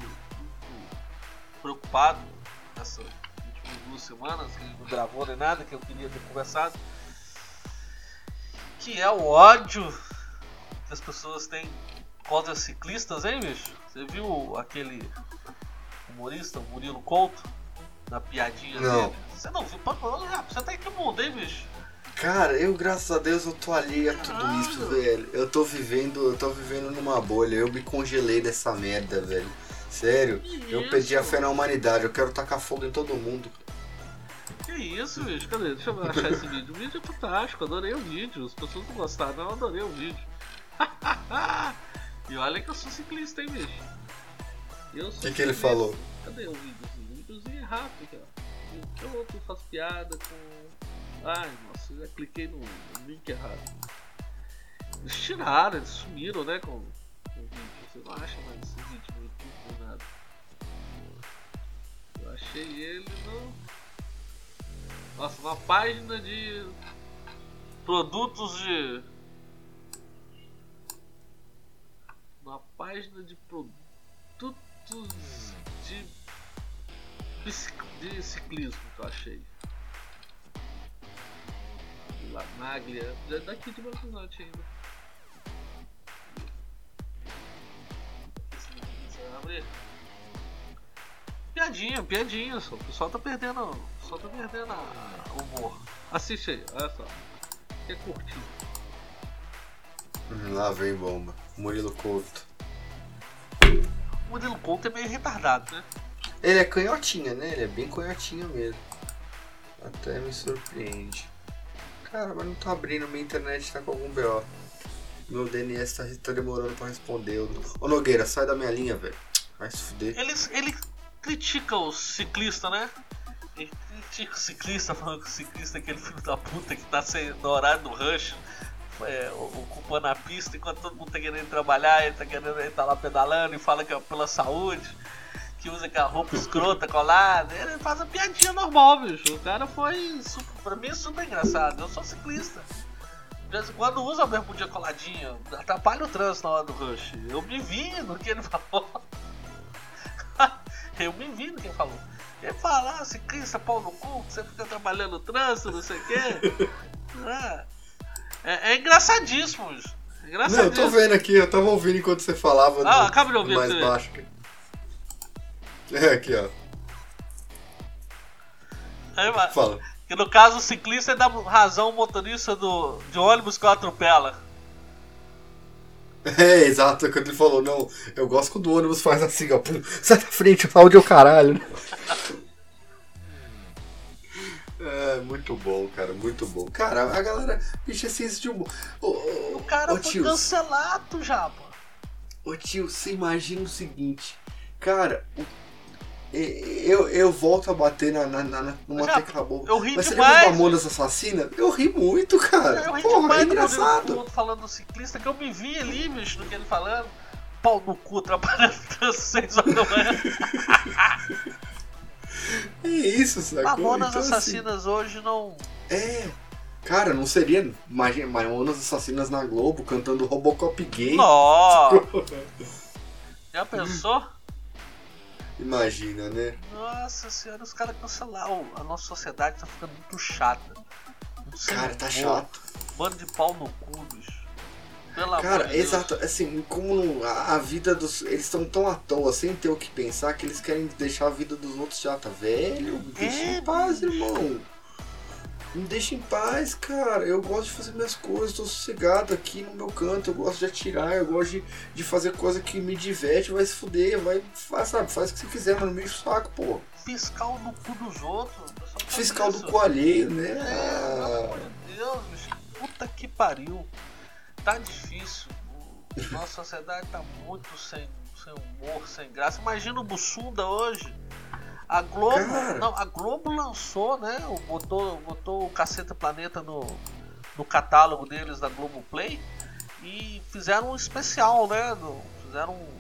preocupado nessas últimas duas semanas, que não gravou nem nada, que eu queria ter conversado, que é o ódio que as pessoas têm contra ciclistas, hein, bicho? Você viu aquele humorista, Murilo Couto, na piadinha não. dele? Você não viu? Você tá em que mundo, hein, bicho? Cara, eu graças a Deus eu tô ali a tudo isso, velho. Eu tô vivendo, eu tô vivendo numa bolha. Eu me congelei dessa merda, velho. Sério, Que eu isso? perdi a fé na humanidade. Eu quero tacar fogo em todo mundo. Que isso, bicho? Cadê? Deixa eu achar esse vídeo. O vídeo é fantástico, adorei o vídeo. As pessoas não gostaram, eu adorei o vídeo. (laughs) e olha que eu sou ciclista, hein, bicho? Eu O que, que ele falou? Cadê o videozinho? O videozinho é rápido, cara. Eu outro faço piada com. Ai, nossa, eu já cliquei no, link errado. Eles tiraram, eles sumiram, né, com o vídeo. Você não acha mais esse vídeo achei ele no. Nossa, uma página de produtos de. Uma página de produtos de, de ciclismo que eu achei. La Maglia, já daqui de Belo Horizonte ainda. Esse vai abrir? Piadinha, piadinha, só. o pessoal tá perdendo. Pessoal tá perdendo o humor. Assiste aí, olha só. Curtir? Hum, Lá vem bomba. Murilo Couto. O Murilo Couto é meio retardado, né? Ele é canhotinha, né? Ele é bem canhotinha mesmo. Até me surpreende. Cara, mas não tá abrindo, minha internet tá com algum BO. Meu DNS tá, tá demorando pra responder. Ô Nogueira, sai da minha linha, velho. Vai se fuder. Ele, ele critica o ciclista, né? Ele critica o ciclista, falando que o ciclista é aquele filho da puta que tá sem, no horário do rush, é, ocupando a pista, enquanto todo mundo tá querendo trabalhar, ele tá querendo ele tá lá pedalando e fala que é pela saúde, que usa aquela roupa escrota colada. Ele faz a piadinha normal, bicho. O cara foi. Super, pra mim é super engraçado. Eu sou ciclista. De vez em quando usa a bermudinha coladinha, atrapalha o trânsito na hora do rush. Eu me vi no que ele falou. Eu me vi no que ele falou. Ele fala, ah, ciclista, pau no cu, você fica trabalhando no trânsito, não sei o quê. (laughs) Ah, É, é engraçadíssimo, bicho. É Não, eu Engraçadíssimo. tô vendo aqui, eu tava ouvindo enquanto você falava. Ah, acaba de ouvir, Mais você baixo. É, aqui, ó. Aí, Fala. que no caso o ciclista é dá razão ao motorista do, de ônibus que o atropela. (laughs) É, exato, quando ele falou, não, eu gosto quando o ônibus faz assim, ó. pum, Sai da frente, o áudio é o caralho. (laughs) É, muito bom, cara, muito bom. Cara, a galera, bicho, é ciência de humor. Ô, ô, O cara ô, foi tio, cancelado já, pô. Ô tio, você imagina o seguinte, cara, o- eu, eu volto a bater na, na, na, numa Já, tecla boa. eu ri Mas você demais, lembra do Mamonas Assassina? Eu ri muito, cara. Eu ri Porra, demais é engraçado. Couto falando do ciclista, que eu me vi ali, bicho, do que ele falando. Pau no cu, trabalhando (laughs) às 6 horas da manhã. (laughs) É isso, sacou? Mamonas Então, assim, Assassinas hoje não. É. Cara, não seria. Mamonas Assassinas na Globo cantando Robocop gay. Nossa! (laughs) Já pensou? Imagina, né? Nossa senhora, os caras cancelaram. A nossa sociedade tá ficando muito chata. Cara, tá chato. Bando de pau no cu, bicho. Pelo Cara, de exato. Assim, como a, a vida dos. Eles estão tão à toa, sem ter o que pensar, que eles querem deixar a vida dos outros chata. Velho, me deixa É, em paz, irmão. Me deixa em paz, cara. Eu gosto de fazer minhas coisas, tô sossegado aqui no meu canto. Eu gosto de atirar, eu gosto de, de fazer coisa que me diverte, vai se fuder, vai. Faz, sabe, faz o que você quiser, mas não me enche o saco, pô. Fiscal no cu dos outros. Fiscal do cu alheio, né? É, Ah, de Deus, bicho. Puta que pariu. Tá difícil. Nossa sociedade tá muito sem, sem humor, sem graça. Imagina o Bussunda hoje. A Globo. Cara. Não, a Globo lançou, né? Botou, botou o Caceta Planeta no, no catálogo deles da Globo Play. E fizeram um especial, né? no- fizeram um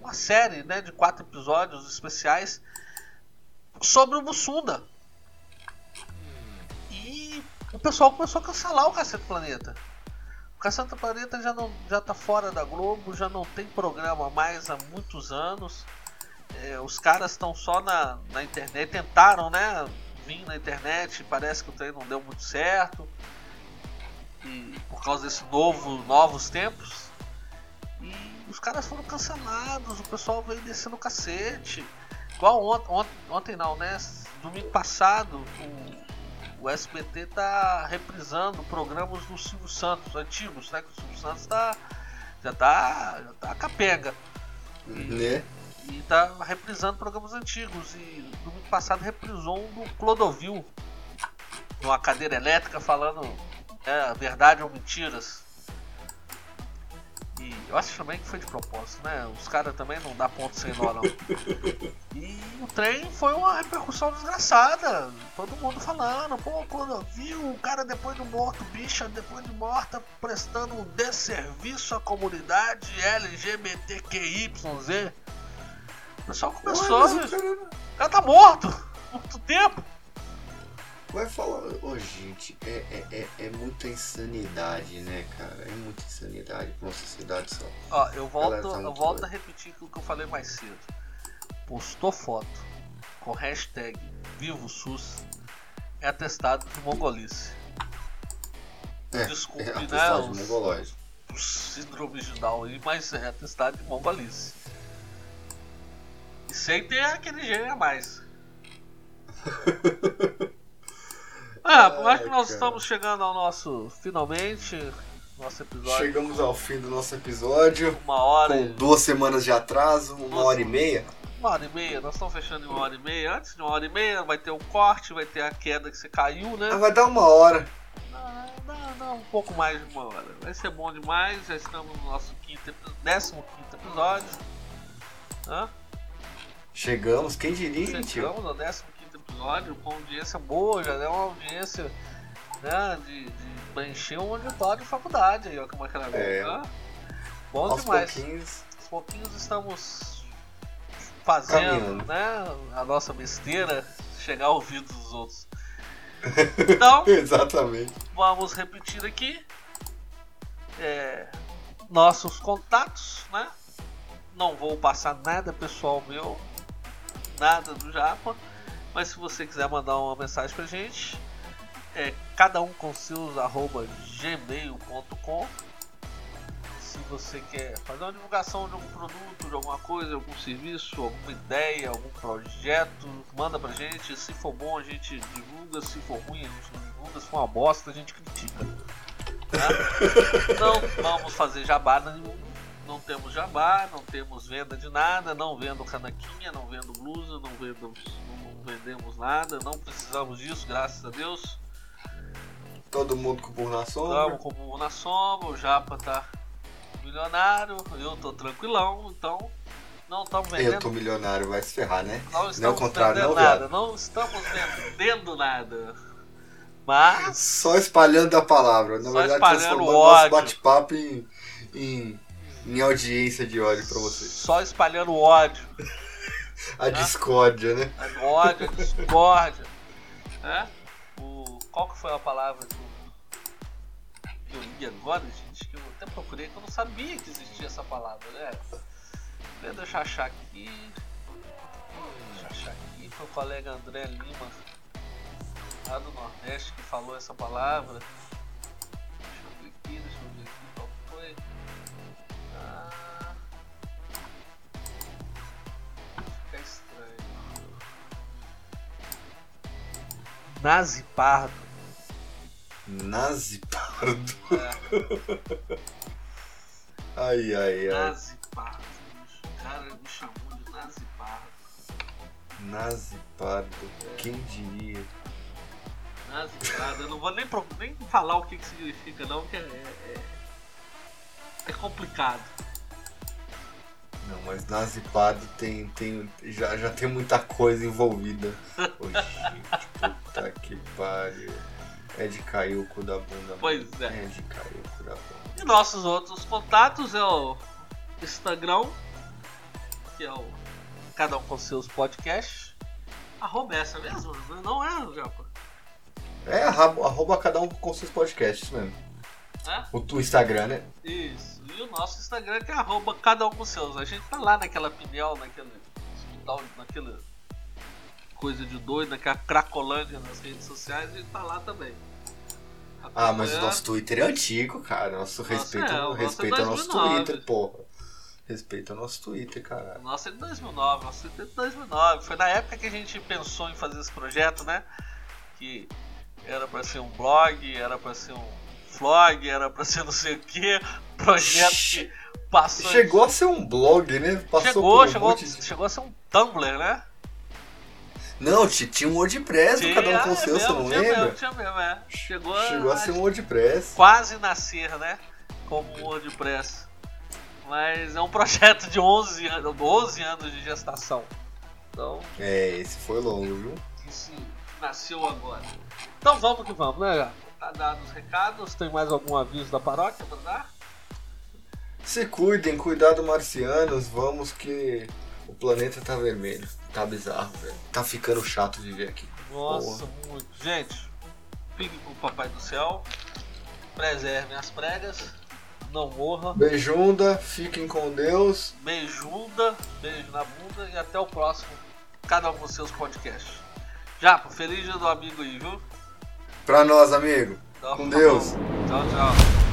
uma série né, de quatro episódios especiais sobre o Mussunda. E o pessoal começou a cancelar o Cacete Planeta. O Cacete Planeta já, não, já tá fora da Globo, já não tem programa mais há muitos anos. É, os caras estão só na, na internet, tentaram né, vir na internet, parece que o treino não deu muito certo. E por causa desse novo, novos tempos. E os caras foram cancelados, o pessoal veio descendo o cacete. Igual ontem, não, né? Domingo passado, o, o SBT tá reprisando programas do Silvio Santos, antigos, né? Que o Silvio Santos tá, já tá, já tá capenga. Né? Tá reprisando programas antigos. E domingo passado reprisou um do Clodovil, numa cadeira elétrica, falando é, verdade ou mentiras. E eu acho também que foi de propósito, né? Os caras também não dá ponto sem nó, não. (laughs) E o trem foi uma repercussão desgraçada. Todo mundo falando, pô, quando viu o cara depois do morto, bicha, depois de morta, prestando um desserviço à comunidade LGBTQYZ. O pessoal começou. Ué, o, cara... o cara tá morto! Muito tempo! Vai falar, ô oh, gente, é, é, é, é, muita insanidade, né, cara? É muita insanidade pra uma sociedade só. Ó, eu volto, tá eu volto a repetir o que eu falei mais cedo. Postou foto com hashtag Vivo SUS é atestado de mongolice. É, Desculpe, é né? Os, de mongolóide. Os síndromes de Down aí, mas é atestado de mongolice. Sem ter aquele gênio a mais. (laughs) Ah, por mais que nós cara. estamos chegando ao nosso. Finalmente. Nosso episódio. Chegamos ao fim do nosso episódio. Uma hora. Com duas semanas de atraso, uma Nossa, hora e meia. Uma hora e meia, nós estamos fechando em uma hora e meia. Antes de uma hora e meia vai ter um corte, vai ter a queda que você caiu, né? Ah, vai dar uma hora. Não, não, não, um pouco mais de uma hora. Vai ser bom demais. Já estamos no nosso quinto, décimo quinto episódio. Hã? Chegamos, quem diria, Chegamos ao décimo episódio com audiência boa, já deu uma audiência né, de, de preencher um auditório de faculdade aí, ó, como que ela é. Né? Bom Aos demais. Pouquinhos. Aos pouquinhos estamos fazendo Caminhando. né, a nossa besteira chegar ao ouvido dos outros. Então, (laughs) exatamente. Vamos repetir aqui é, nossos contatos, né? Não vou passar nada pessoal meu, nada do Japa. Mas se você quiser mandar uma mensagem pra gente, é cada um com seus arroba gmail.com. Se você quer fazer uma divulgação de algum produto, de alguma coisa, algum serviço, alguma ideia, algum projeto, manda pra gente. Se for bom, a gente divulga. Se for ruim, a gente não divulga. Se for uma bosta, a gente critica. Tá? (laughs) Não vamos fazer jabá nenhum. Não temos jabá, não temos venda de nada, não vendo canaquinha, não vendo blusa, não vendo, vendemos nada, não precisamos disso, graças a Deus. Todo mundo com o burro na sombra. Estamos com o burro na sombra, o Japa tá milionário, eu tô tranquilão, então não estamos vendendo. Eu tô milionário, vai se ferrar, né? Não estamos não é o contrário, vendendo não, nada, não estamos vendendo nada. Mas. Só espalhando a palavra. Na verdade, transformando o nosso bate-papo em, em, em, audiência de ódio pra vocês. Só espalhando ódio. A discórdia, né? A ódio, a discórdia. Né? O, qual que foi a palavra que eu, que eu li agora, gente? Que eu até procurei, que eu não sabia que existia essa palavra, né? Deixa eu achar aqui. Deixa eu achar aqui. Foi o colega André Lima, lá do Nordeste, que falou essa palavra. Nazi Pardo. Nazi Pardo? É. (laughs) ai, ai, ai. Nazi Pardo. O cara me chamou de Nazi Pardo. Nazi Pardo. Quem diria? Nazi Pardo. Eu não vou nem, nem falar o que, que significa, não, que é, é, é complicado. Não, mas Nazipado tem, tem, já, já tem muita coisa envolvida. (laughs) Ô, gente, puta que pariu. É de cair o cu da bunda. Pois é. É de cair o cu da bunda. E nossos outros contatos é o Instagram, que é o Cada um com seus podcasts. Arroba essa mesmo? Não é, Japa? É, arroba, arroba cada um com seus podcasts mesmo. É? O, o Instagram, né? Isso. E o nosso Instagram que é arroba cada um com seus. A gente tá lá naquela pinel, naquele hospital, naquela coisa de doido, naquela cracolândia nas redes sociais, a gente tá lá também. Ah, mas o nosso Twitter é antigo, cara. Nosso Nossa, respeito, é, o nosso é respeito ao nosso 2009. Twitter, porra. Respeito ao nosso Twitter, cara. O nosso é de 2009, o nosso é de 2009. Foi na época que a gente pensou em fazer esse projeto, né? Que era pra ser um blog, era pra ser um vlog, era pra ser não sei o que. Projeto que passou. Chegou a ser um blog, né? Passou chegou, por um chegou, monte de- chegou a ser um Tumblr, né? Não, ti- tinha um WordPress do cada um com o seu, você não tinha lembra? Mesmo, tinha mesmo, é. Chegou, Chegou a ser um WordPress. quase nascer, né? Como um WordPress. Mas é um projeto de 11 anos, 12 anos de gestação. Então, É, esse foi longo, viu? isso nasceu agora. Então vamos que vamos, né? Gato? Tá dado os recados. Tem mais algum aviso da paróquia pra dar? Se cuidem, cuidado marcianos, vamos que o planeta tá vermelho. Tá bizarro, velho. Tá ficando chato viver aqui. Nossa, muito. Gente, fiquem com o Papai do Céu. Preservem as pregas. Não morra. Beijunda, fiquem com Deus. Beijunda, beijo na bunda e até o próximo. Cada um com seus podcasts. Japa, feliz dia do amigo aí, viu? Pra nós, amigo. Então, Com tá Deus. bom. Tchau, tchau.